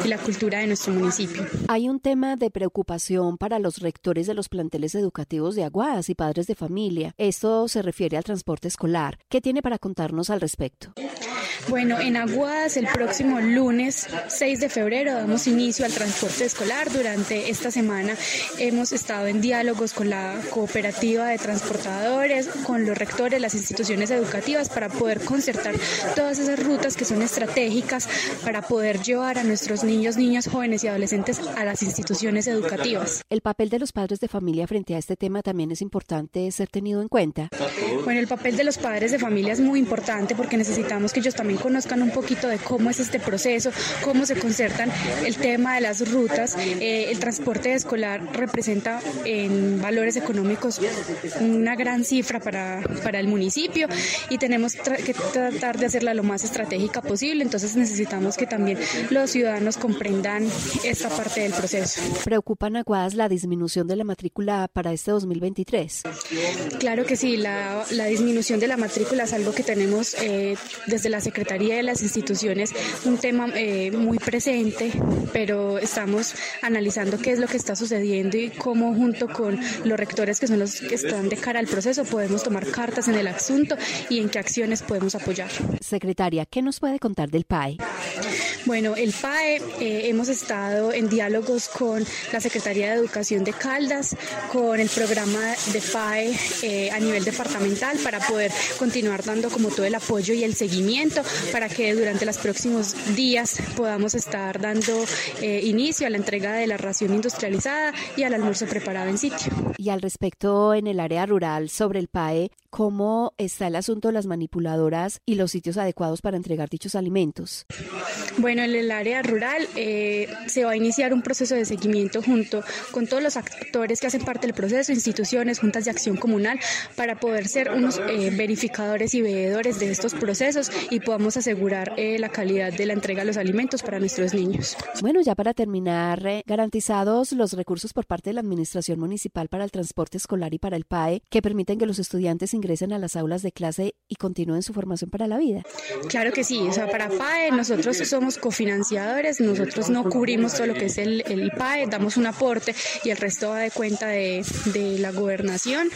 y la cultura de nuestro municipio. Hay un tema de preocupación para los rectores de los planteles educativos de Aguadas y padres de familia. Esto se refiere al transporte escolar. ¿Qué tiene para contarnos al respecto? Bueno, en Aguadas el próximo lunes 6 de febrero damos inicio al transporte escolar. Durante esta semana hemos estado en diálogos con la cooperativa de transportadores, con los rectores, las instituciones educativas para poder concertar todas esas rutas que son estratégicas para poder llevar a nuestros niños, niñas, jóvenes y adolescentes a las instituciones educativas. El papel de los padres de familia frente a este tema también es importante ser tenido en cuenta. Bueno, el papel de los padres de familia es muy importante porque necesitamos que ellos también conozcan un poquito de cómo es este proceso, cómo se concertan el tema de las rutas. Eh, el transporte escolar representa en valores económicos una gran cifra para, para el municipio y tenemos que tratar de hacerla lo más estratégica posible. Entonces necesitamos que también los ciudadanos comprendan esta parte del proceso. ¿Preocupan Aguadas la disminución de la matrícula para este 2023? Claro que sí, la, la disminución de la matrícula es algo que tenemos eh, desde la Secretaría de las Instituciones un tema eh, muy presente, pero estamos analizando qué es lo que está sucediendo y cómo junto con los rectores que son los que están de cara al proceso podemos tomar cartas en el asunto y en qué acciones podemos apoyar. Secretaria, ¿qué nos puede contar del PAE? Bueno, el PAE eh, hemos estado en diálogos con la Secretaría de Educación de Caldas, con el programa de PAE eh, a nivel departamental para poder continuar dando como todo el apoyo y el seguimiento para que durante los próximos días podamos estar dando eh, inicio a la entrega de la ración industrializada y al almuerzo preparado en sitio. Y al respecto, en el área rural sobre el PAE, ¿cómo está el asunto de las manipuladoras y los sitios adecuados para entregar dichos alimentos? Bueno, en el área rural eh, se va a iniciar un proceso de seguimiento junto con todos los actores que hacen parte del proceso, instituciones, juntas de acción comunal, para poder ser unos eh, verificadores y veedores de estos procesos y podamos asegurar eh, la calidad de la entrega de los alimentos para nuestros niños. Bueno, ya para terminar, garantizados los recursos por parte de la Administración Municipal para el Transporte Escolar y para el PAE que permiten que los estudiantes ingresen a las aulas de clase y continúen su formación para la vida. Claro que sí, o sea, para PAE nosotros somos cofinanciadores, nosotros no cubrimos todo lo que es el, el PAE, damos un aporte y el resto va de cuenta de, de la gobernación.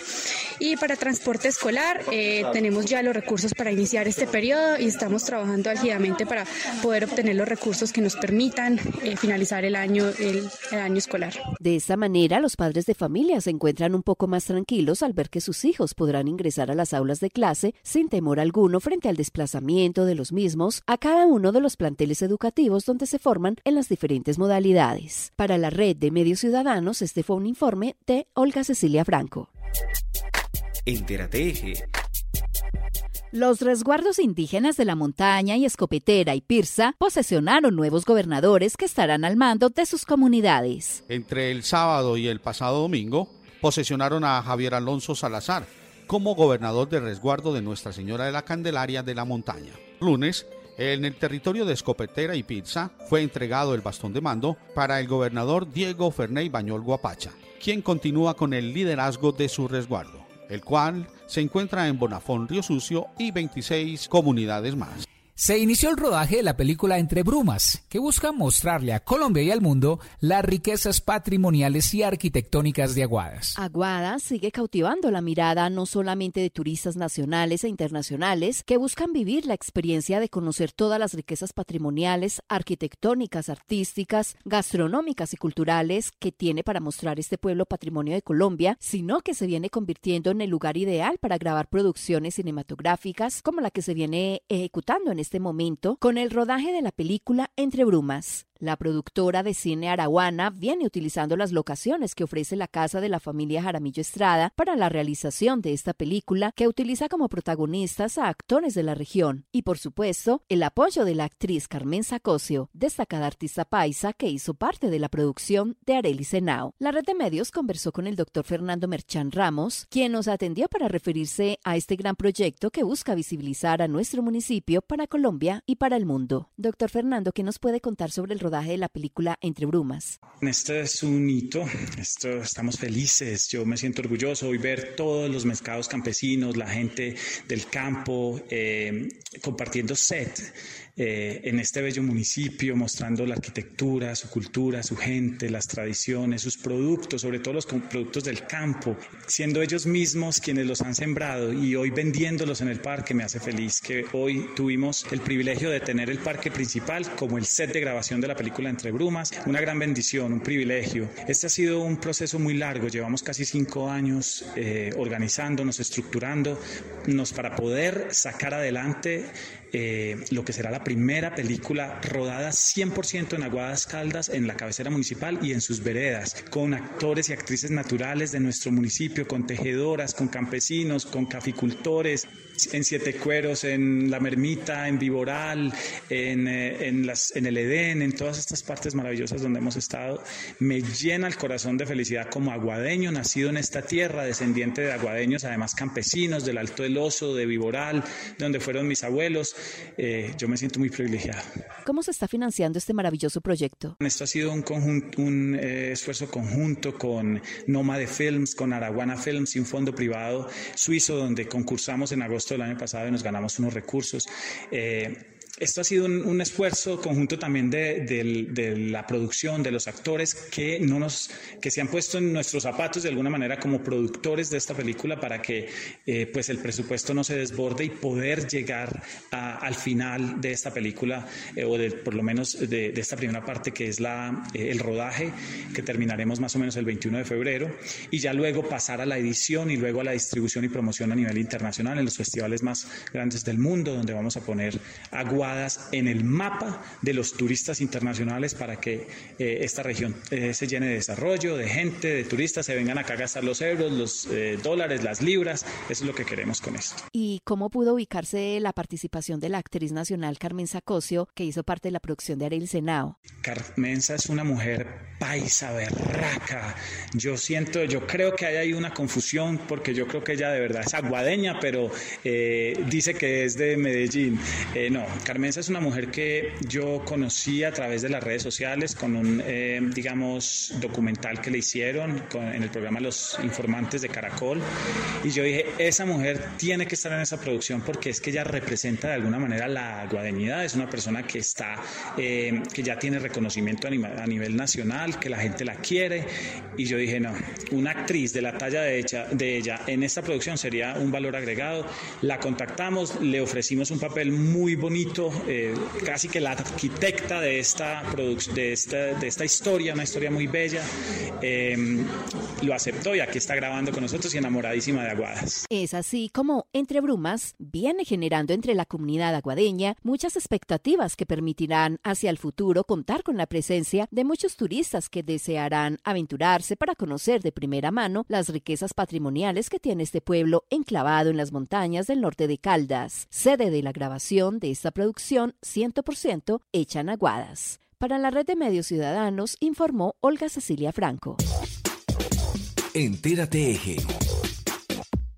Y para transporte escolar eh, tenemos ya los recursos para iniciar este periodo y estamos trabajando álgidamente para poder obtener los recursos que nos permitan eh, finalizar el año, el, el año escolar. De esta manera, los padres de familia se encuentran un poco más tranquilos al ver que sus hijos podrán ingresar a las aulas de clase sin temor alguno frente al desplazamiento de los mismos a cada uno de los planteles educativos donde se forman en las diferentes modalidades. Para la red de medios ciudadanos, este fue un informe de Olga Cecilia Franco. Entérate Eje. Los resguardos indígenas de la montaña y Escopetera y Pirsa posesionaron nuevos gobernadores que estarán al mando de sus comunidades. Entre el sábado y el pasado domingo, posesionaron a Javier Alonso Salazar como gobernador de resguardo de Nuestra Señora de la Candelaria de la Montaña. Lunes, en el territorio de Escopetera y Pizza fue entregado el bastón de mando para el gobernador Diego Ferney Bañol Guapacha, quien continúa con el liderazgo de su resguardo, el cual se encuentra en Bonafón, Río Sucio y 26 comunidades más. Se inició el rodaje de la película Entre Brumas, que busca mostrarle a Colombia y al mundo las riquezas patrimoniales y arquitectónicas de Aguadas. Aguadas sigue cautivando la mirada no solamente de turistas nacionales e internacionales que buscan vivir la experiencia de conocer todas las riquezas patrimoniales, arquitectónicas, artísticas, gastronómicas y culturales que tiene para mostrar este pueblo patrimonio de Colombia, sino que se viene convirtiendo en el lugar ideal para grabar producciones cinematográficas como la que se viene ejecutando en este momento con el rodaje de la película Entre Brumas. La productora de cine Araguana viene utilizando las locaciones que ofrece la casa de la familia Jaramillo Estrada para la realización de esta película que utiliza como protagonistas a actores de la región y por supuesto el apoyo de la actriz Carmen Sacosio, destacada artista paisa que hizo parte de la producción de Areli Senao. La red de medios conversó con el doctor Fernando Merchán Ramos, quien nos atendió para referirse a este gran proyecto que busca visibilizar a nuestro municipio para Colombia y para el mundo. Doctor Fernando, ¿qué nos puede contar sobre el rodaje de la película Entre Brumas. Este es un hito, estamos felices, yo me siento orgulloso hoy ver todos los mercados campesinos, la gente del campo eh, compartiendo set eh, en este bello municipio, mostrando la arquitectura, su cultura, su gente, las tradiciones, sus productos, sobre todo los productos del campo, siendo ellos mismos quienes los han sembrado y hoy vendiéndolos en el parque me hace feliz que hoy tuvimos el privilegio de tener el parque principal como el set de grabación de la película Entre Brumas, una gran bendición, un privilegio. Este ha sido un proceso muy largo, llevamos casi cinco años eh, organizándonos, estructurándonos para poder sacar adelante eh, lo que será la primera película rodada 100% en Aguadas Caldas, en la cabecera municipal y en sus veredas, con actores y actrices naturales de nuestro municipio, con tejedoras, con campesinos, con caficultores, en Siete Cueros, en La Mermita, en Viboral, en, eh, en, las, en el Edén, en todas estas partes maravillosas donde hemos estado. Me llena el corazón de felicidad como aguadeño, nacido en esta tierra, descendiente de aguadeños, además campesinos del Alto del Oso, de Viboral, donde fueron mis abuelos. Eh, yo me siento muy privilegiado. ¿Cómo se está financiando este maravilloso proyecto? Esto ha sido un, conjunto, un eh, esfuerzo conjunto con Nomade Films, con Araguana Films y un fondo privado suizo donde concursamos en agosto del año pasado y nos ganamos unos recursos. Eh, esto ha sido un, un esfuerzo conjunto también de, de, de, la producción, de los actores que, no nos, que se han puesto en nuestros zapatos de alguna manera como productores de esta película para que eh, pues el presupuesto no se desborde y poder llegar a, al final de esta película eh, o de, por lo menos de, de, esta primera parte que es la, eh, el rodaje que terminaremos más o menos el 21 de febrero y ya luego pasar a la edición y luego a la distribución y promoción a nivel internacional en los festivales más grandes del mundo donde vamos a poner agua En el mapa de los turistas internacionales para que eh, esta región eh, se llene de desarrollo, de gente, de turistas, se vengan acá a gastar los euros, los eh, dólares, las libras. Eso es lo que queremos con esto. ¿Y cómo pudo ubicarse la participación de la actriz nacional Carmen Sacocio, que hizo parte de la producción de Ariel Senao? Carmenza es una mujer paisa, berraca. Yo siento, yo creo que hay ahí una confusión porque yo creo que ella de verdad es aguadeña, pero dice que es de Medellín. no, Carmenza es una mujer que yo conocí a través de las redes sociales con un, eh, digamos, documental que le hicieron en el programa Los Informantes de Caracol. Y yo dije, esa mujer tiene que estar en esa producción porque es que ella representa de alguna manera la guadeñidad. Es una persona que está, eh, que ya tiene reconocimiento a nivel nacional, que la gente la quiere. Y yo dije, no, una actriz de la talla de de ella en esta producción sería un valor agregado. La contactamos, le ofrecimos un papel muy bonito, eh, casi que la arquitecta de esta, de esta, de esta historia, una historia muy bella. Em, lo aceptó y aquí está grabando con nosotros y enamoradísima de Aguadas. Es así como Entre Brumas viene generando entre la comunidad aguadeña muchas expectativas que permitirán hacia el futuro contar con la presencia de muchos turistas que desearán aventurarse para conocer de primera mano las riquezas patrimoniales que tiene este pueblo enclavado en las montañas del norte de Caldas, sede de la grabación de esta producción 100% hecha en Aguadas. Para la red de medios ciudadanos informó Olga Cecilia Franco. Entérate Eje.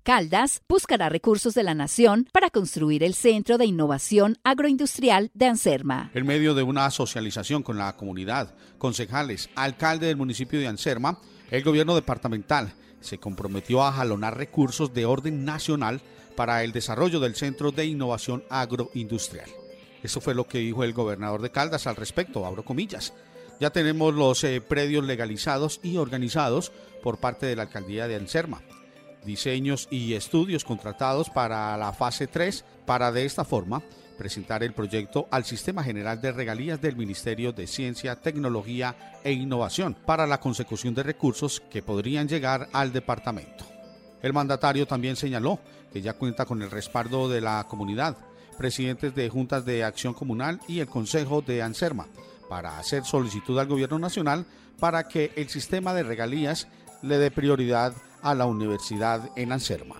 Caldas buscará recursos de la nación para construir el Centro de Innovación Agroindustrial de Anserma. En medio de una socialización con la comunidad, concejales, alcalde del municipio de Anserma, el gobierno departamental se comprometió a jalonar recursos de orden nacional para el desarrollo del Centro de Innovación Agroindustrial. Eso fue lo que dijo el gobernador de Caldas al respecto, abro comillas. Ya tenemos los eh, predios legalizados y organizados por parte de la alcaldía de Anserma. Diseños y estudios contratados para la fase 3 para de esta forma presentar el proyecto al Sistema General de Regalías del Ministerio de Ciencia, Tecnología e Innovación para la consecución de recursos que podrían llegar al departamento. El mandatario también señaló que ya cuenta con el respaldo de la comunidad presidentes de juntas de acción comunal y el Consejo de Anserma para hacer solicitud al Gobierno Nacional para que el sistema de regalías le dé prioridad a la universidad en Anserma.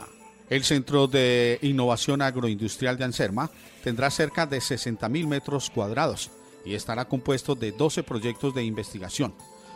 El Centro de Innovación Agroindustrial de Anserma tendrá cerca de 60.000 metros cuadrados y estará compuesto de 12 proyectos de investigación.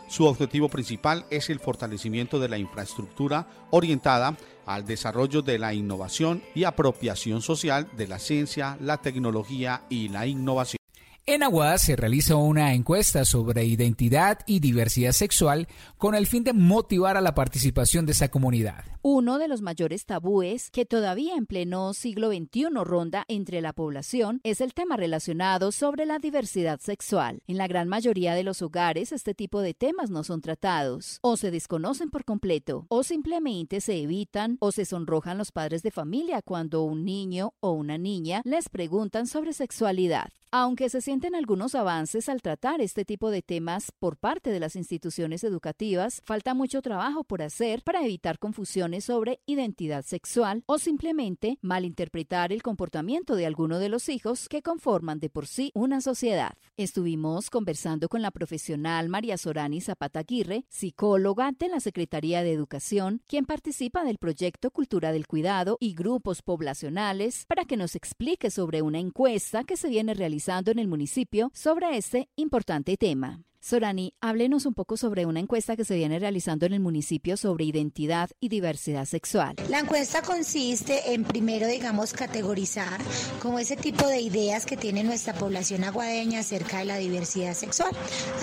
Su objetivo principal es el fortalecimiento de la infraestructura orientada al desarrollo de la innovación y apropiación social de la ciencia, la tecnología y la innovación. En Aguada se realiza una encuesta sobre identidad y diversidad sexual con el fin de motivar a la participación de esa comunidad. Uno de los mayores tabúes que todavía en pleno siglo XXI ronda entre la población es el tema relacionado sobre la diversidad sexual. En la gran mayoría de los hogares este tipo de temas no son tratados, o se desconocen por completo, o simplemente se evitan o se sonrojan los padres de familia cuando un niño o una niña les preguntan sobre sexualidad. Aunque se sienten algunos avances al tratar este tipo de temas por parte de las instituciones educativas, falta mucho trabajo por hacer para evitar confusiones sobre identidad sexual o simplemente malinterpretar el comportamiento de alguno de los hijos que conforman de por sí una sociedad. Estuvimos conversando con la profesional María Sorani Zapata Aguirre, psicóloga de la Secretaría de Educación, quien participa del proyecto Cultura del Cuidado y grupos poblacionales para que nos explique sobre una encuesta que se viene realizando en el municipio sobre este importante tema. Sorani, háblenos un poco sobre una encuesta que se viene realizando en el municipio sobre identidad y diversidad sexual. La encuesta consiste en primero, digamos, categorizar como ese tipo de ideas que tiene nuestra población aguadeña acerca de la diversidad sexual.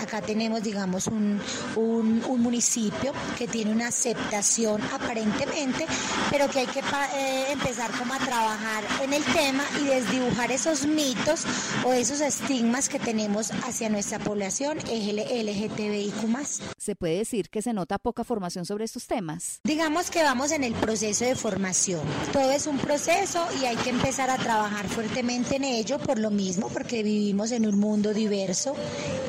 Acá tenemos, digamos, un, municipio que tiene una aceptación aparentemente, pero que hay que eh, empezar como a trabajar en el tema y desdibujar esos mitos o esos estigmas que tenemos hacia nuestra población. LGTBIQ. ¿Se puede decir que se nota poca formación sobre estos temas? Digamos que vamos en el proceso de formación. Todo es un proceso y hay que empezar a trabajar fuertemente en ello por lo mismo, porque vivimos en un mundo diverso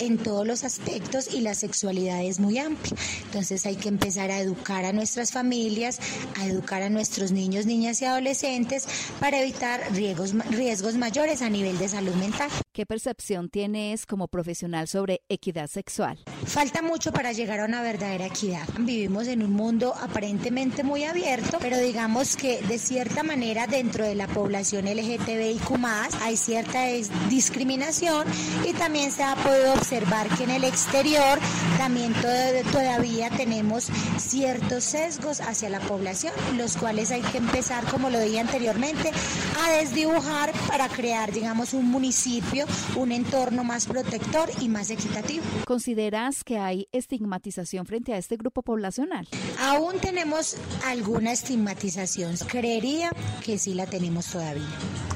en todos los aspectos y la sexualidad es muy amplia. Entonces hay que empezar a educar a nuestras familias, a educar a nuestros niños, niñas y adolescentes para evitar riesgos, riesgos mayores a nivel de salud mental. ¿Qué percepción tienes como profesional sobre equidad sexual? Falta mucho para llegar a una verdadera equidad. Vivimos en un mundo aparentemente muy abierto, pero digamos que de cierta manera dentro de la población LGTBIQ hay cierta discriminación y también se ha podido observar que en el exterior también todavía tenemos ciertos sesgos hacia la población, los cuales hay que empezar, como lo dije anteriormente, a desdibujar para crear, digamos, un municipio, un entorno más protector y más equitativo. ¿Consideras que hay estigmatización frente a este grupo poblacional? Aún tenemos alguna estigmatización. Creería que sí la tenemos todavía.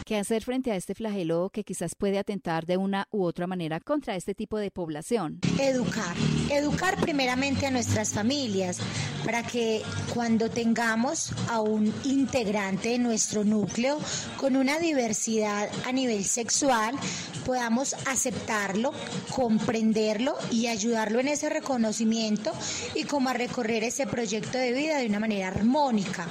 ¿Qué hacer frente a este flagelo que quizás puede atentar de una u otra manera contra este tipo de población? Educar. Educar primeramente a nuestras familias para que cuando tengamos a un integrante de nuestro núcleo con una diversidad a nivel sexual, podamos aceptarlo, comprenderlo y ayudarlo en ese reconocimiento y como a recorrer ese proyecto de vida de una manera armónica.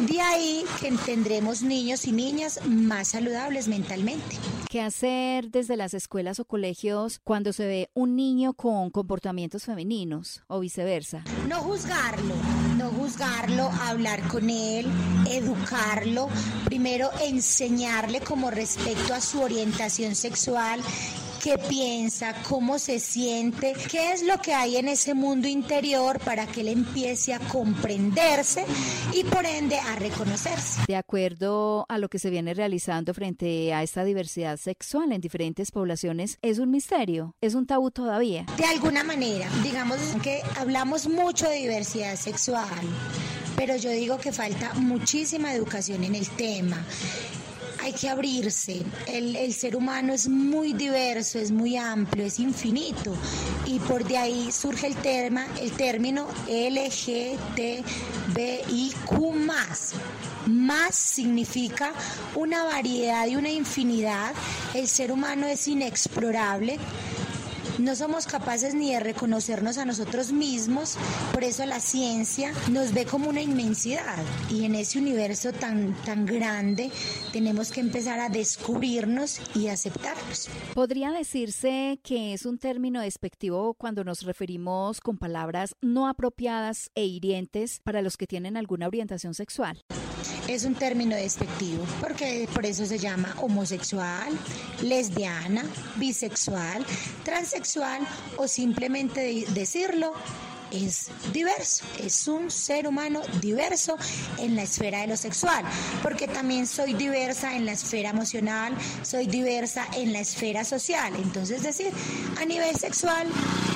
De ahí que tendremos niños y niñas más saludables mentalmente. ¿Qué hacer desde las escuelas o colegios cuando se ve un niño con comportamientos femeninos o viceversa? No juzgarlo, no juzgarlo, hablar con él, educarlo, primero enseñarle como respecto a su orientación sexual qué piensa, cómo se siente, qué es lo que hay en ese mundo interior para que él empiece a comprenderse y por ende a reconocerse. De acuerdo a lo que se viene realizando frente a esta diversidad sexual en diferentes poblaciones, es un misterio, es un tabú todavía. De alguna manera, digamos que hablamos mucho de diversidad sexual, pero yo digo que falta muchísima educación en el tema hay que abrirse. El, ser humano es muy diverso, es muy amplio, es infinito. Y por de ahí surge el, tema, el término LGTBIQ. Más significa una variedad y una infinidad. El ser humano es inexplorable no somos capaces ni de reconocernos a nosotros mismos, por eso la ciencia nos ve como una inmensidad y en ese universo tan, tan grande tenemos que empezar a descubrirnos y aceptarnos. ¿Podría decirse que es un término despectivo cuando nos referimos con palabras no apropiadas e hirientes para los que tienen alguna orientación sexual? es un término despectivo, porque por eso se llama homosexual, lesbiana, bisexual, transexual o simplemente decirlo es diverso, es un ser humano diverso en la esfera de lo sexual, porque también soy diversa en la esfera emocional, soy diversa en la esfera social. Entonces, es decir, a nivel sexual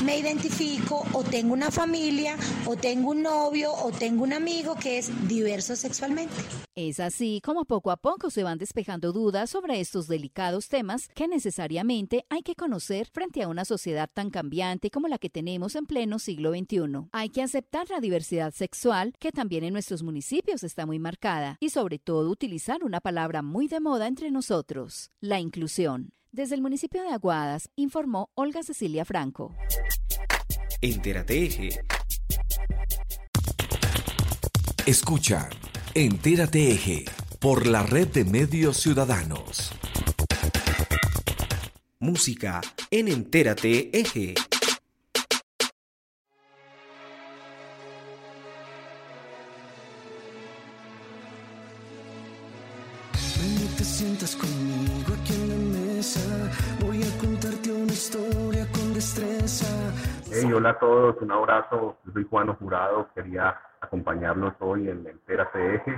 me identifico o tengo una familia o tengo un novio o tengo un amigo que es diverso sexualmente. Es así como poco a poco se van despejando dudas sobre estos delicados temas que necesariamente hay que conocer frente a una sociedad tan cambiante como la que tenemos en pleno siglo XXI. Hay que aceptar la diversidad sexual que también en nuestros municipios está muy marcada y sobre todo utilizar una palabra muy de moda entre nosotros, la inclusión. Desde el municipio de Aguadas informó Olga Cecilia Franco. Entérate Eje. Escucha, Entérate Eje por la red de medios ciudadanos. Música en Entérate Eje. Sientas conmigo aquí en la mesa. Voy a contarte una historia con destreza. Hey, hola a todos, un abrazo. soy Juan Jurado, quería acompañarlos hoy en Entérate Eje.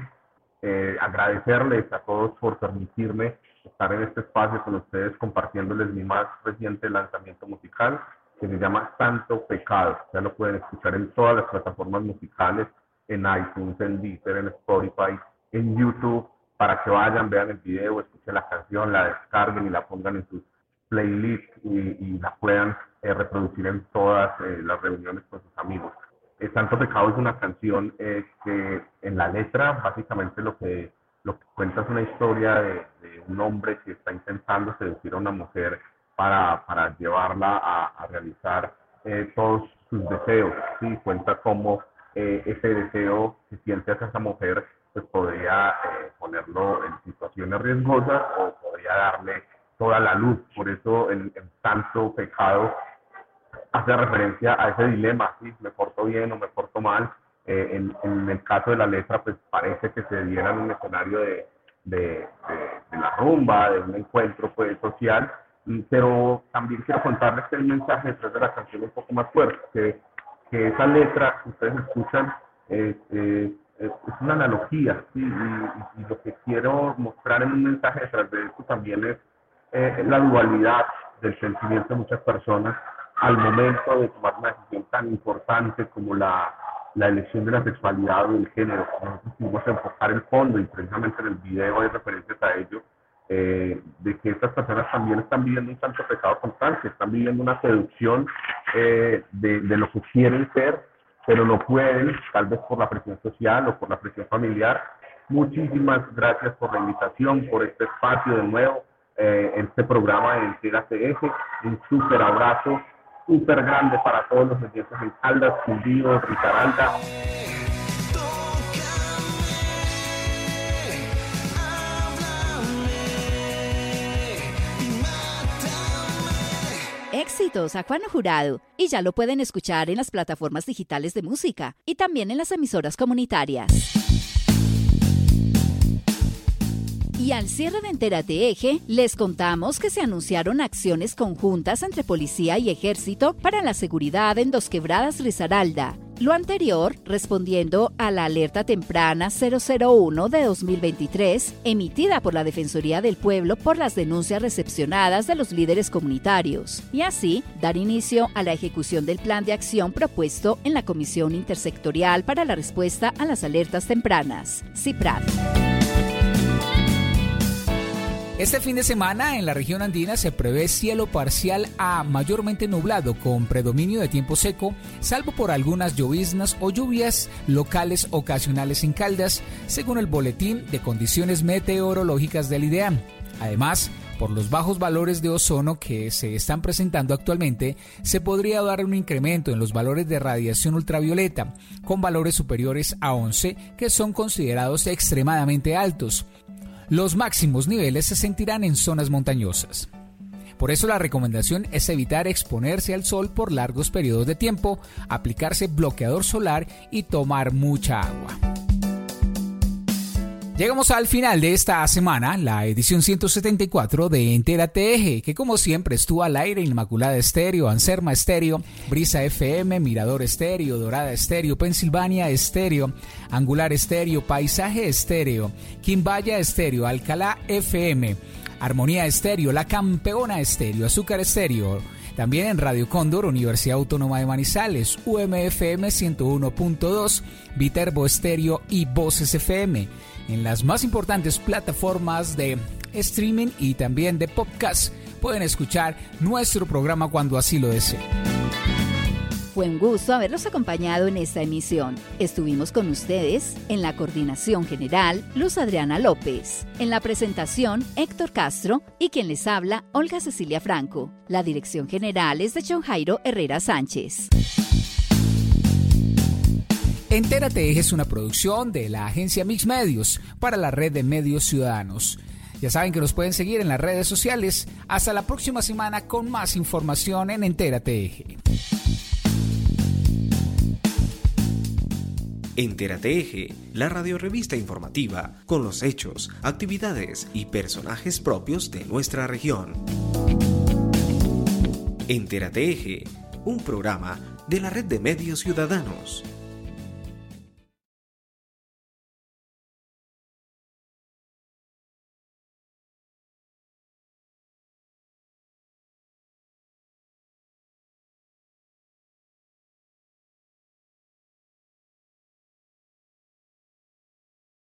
Eh, agradecerles a todos por permitirme estar en este espacio con ustedes compartiéndoles mi más reciente lanzamiento musical que se llama Santo Pecado. Ya lo pueden escuchar en todas las plataformas musicales, en iTunes, en Deezer, en Spotify, en YouTube para que vayan, vean el video, escuchen la canción, la descarguen y la pongan en sus playlist y, la puedan eh, reproducir en todas eh, las reuniones con sus amigos. Santo Pecado es una canción que en la letra básicamente lo que, lo que cuenta es una historia de, un hombre que está intentando seducir a una mujer para, para llevarla a, a realizar todos sus deseos. ¿sí? Cuenta cómo ese deseo que siente hacia esa mujer pues podría eh, ponerlo en situaciones riesgosas o podría darle toda la luz. Por eso el, tanto pecado hace referencia a ese dilema, ¿sí? me porto bien o me porto mal. Eh, en, en, el caso de la letra, pues parece que se diera en un escenario de, de, de, la rumba, de un encuentro pues, social, pero también quiero contarles que el mensaje detrás de la canción es un poco más fuerte, que, que esa letra que ustedes escuchan eh, eh es, una analogía, y, lo que quiero mostrar en un mensaje detrás de esto también es eh, la dualidad del sentimiento de muchas personas al momento de tomar una decisión tan importante como la, la elección de la sexualidad o del género. Nosotros a enfocar el fondo y precisamente en el video hay referencias a ello, eh, de que estas personas también están viviendo un santo pecado constante, están viviendo una seducción eh, de, de lo que quieren ser pero no pueden, tal vez por la presión social o por la presión familiar. Muchísimas gracias por la invitación, por este espacio de nuevo, eh, en este programa Entrega CF. Un súper abrazo, súper grande para todos los oyentes en Caldas, Quindío, Ricaralda. A Juan Jurado y ya lo pueden escuchar en las plataformas digitales de música y también en las emisoras comunitarias. Y al cierre de Entérate Eje, les contamos que se anunciaron acciones conjuntas entre policía y ejército para la seguridad en Dos Quebradas Risaralda, lo anterior respondiendo a la alerta temprana 001 de 2023 emitida por la Defensoría del Pueblo por las denuncias recepcionadas de los líderes comunitarios y así dar inicio a la ejecución del plan de acción propuesto en la Comisión Intersectorial para la Respuesta a las Alertas Tempranas, CIPRAD. Este fin de semana en la región andina se prevé cielo parcial a mayormente nublado con predominio de tiempo seco, salvo por algunas lloviznas o lluvias locales ocasionales en Caldas, según el boletín de condiciones meteorológicas del IDEAM. Además, por los bajos valores de ozono que se están presentando actualmente, se podría dar un incremento en los valores de radiación ultravioleta, con valores superiores a 11, que son considerados extremadamente altos. Los máximos niveles se sentirán en zonas montañosas. Por eso la recomendación es evitar exponerse al sol por largos periodos de tiempo, aplicarse bloqueador solar y tomar mucha agua. Llegamos al final de esta semana, la edición 174 de Entera Eje, que como siempre estuvo al aire Inmaculada Estéreo, Anserma Estéreo, Brisa FM, Mirador Estéreo, Dorada Estéreo, Pensilvania Estéreo, Angular Estéreo, Paisaje Estéreo, Quimbaya Estéreo, Alcalá FM, Armonía Estéreo, La Campeona Estéreo, Azúcar Estéreo, también en Radio Cóndor, Universidad Autónoma de Manizales, UMFM 101.2, Viterbo Estéreo y Voces FM en las más importantes plataformas de streaming y también de podcast. Pueden escuchar nuestro programa cuando así lo deseen. Fue un gusto haberlos acompañado en esta emisión. Estuvimos con ustedes en la coordinación general Luz Adriana López, en la presentación Héctor Castro y quien les habla Olga Cecilia Franco. La dirección general es de John Jairo Herrera Sánchez. Entérate es una producción de la agencia Mix Medios para la red de medios ciudadanos. Ya saben que nos pueden seguir en las redes sociales. Hasta la próxima semana con más información en Entérate Eje. Entérate Eje, la radiorevista informativa con los hechos, actividades y personajes propios de nuestra región. Entérate Eje, un programa de la red de medios ciudadanos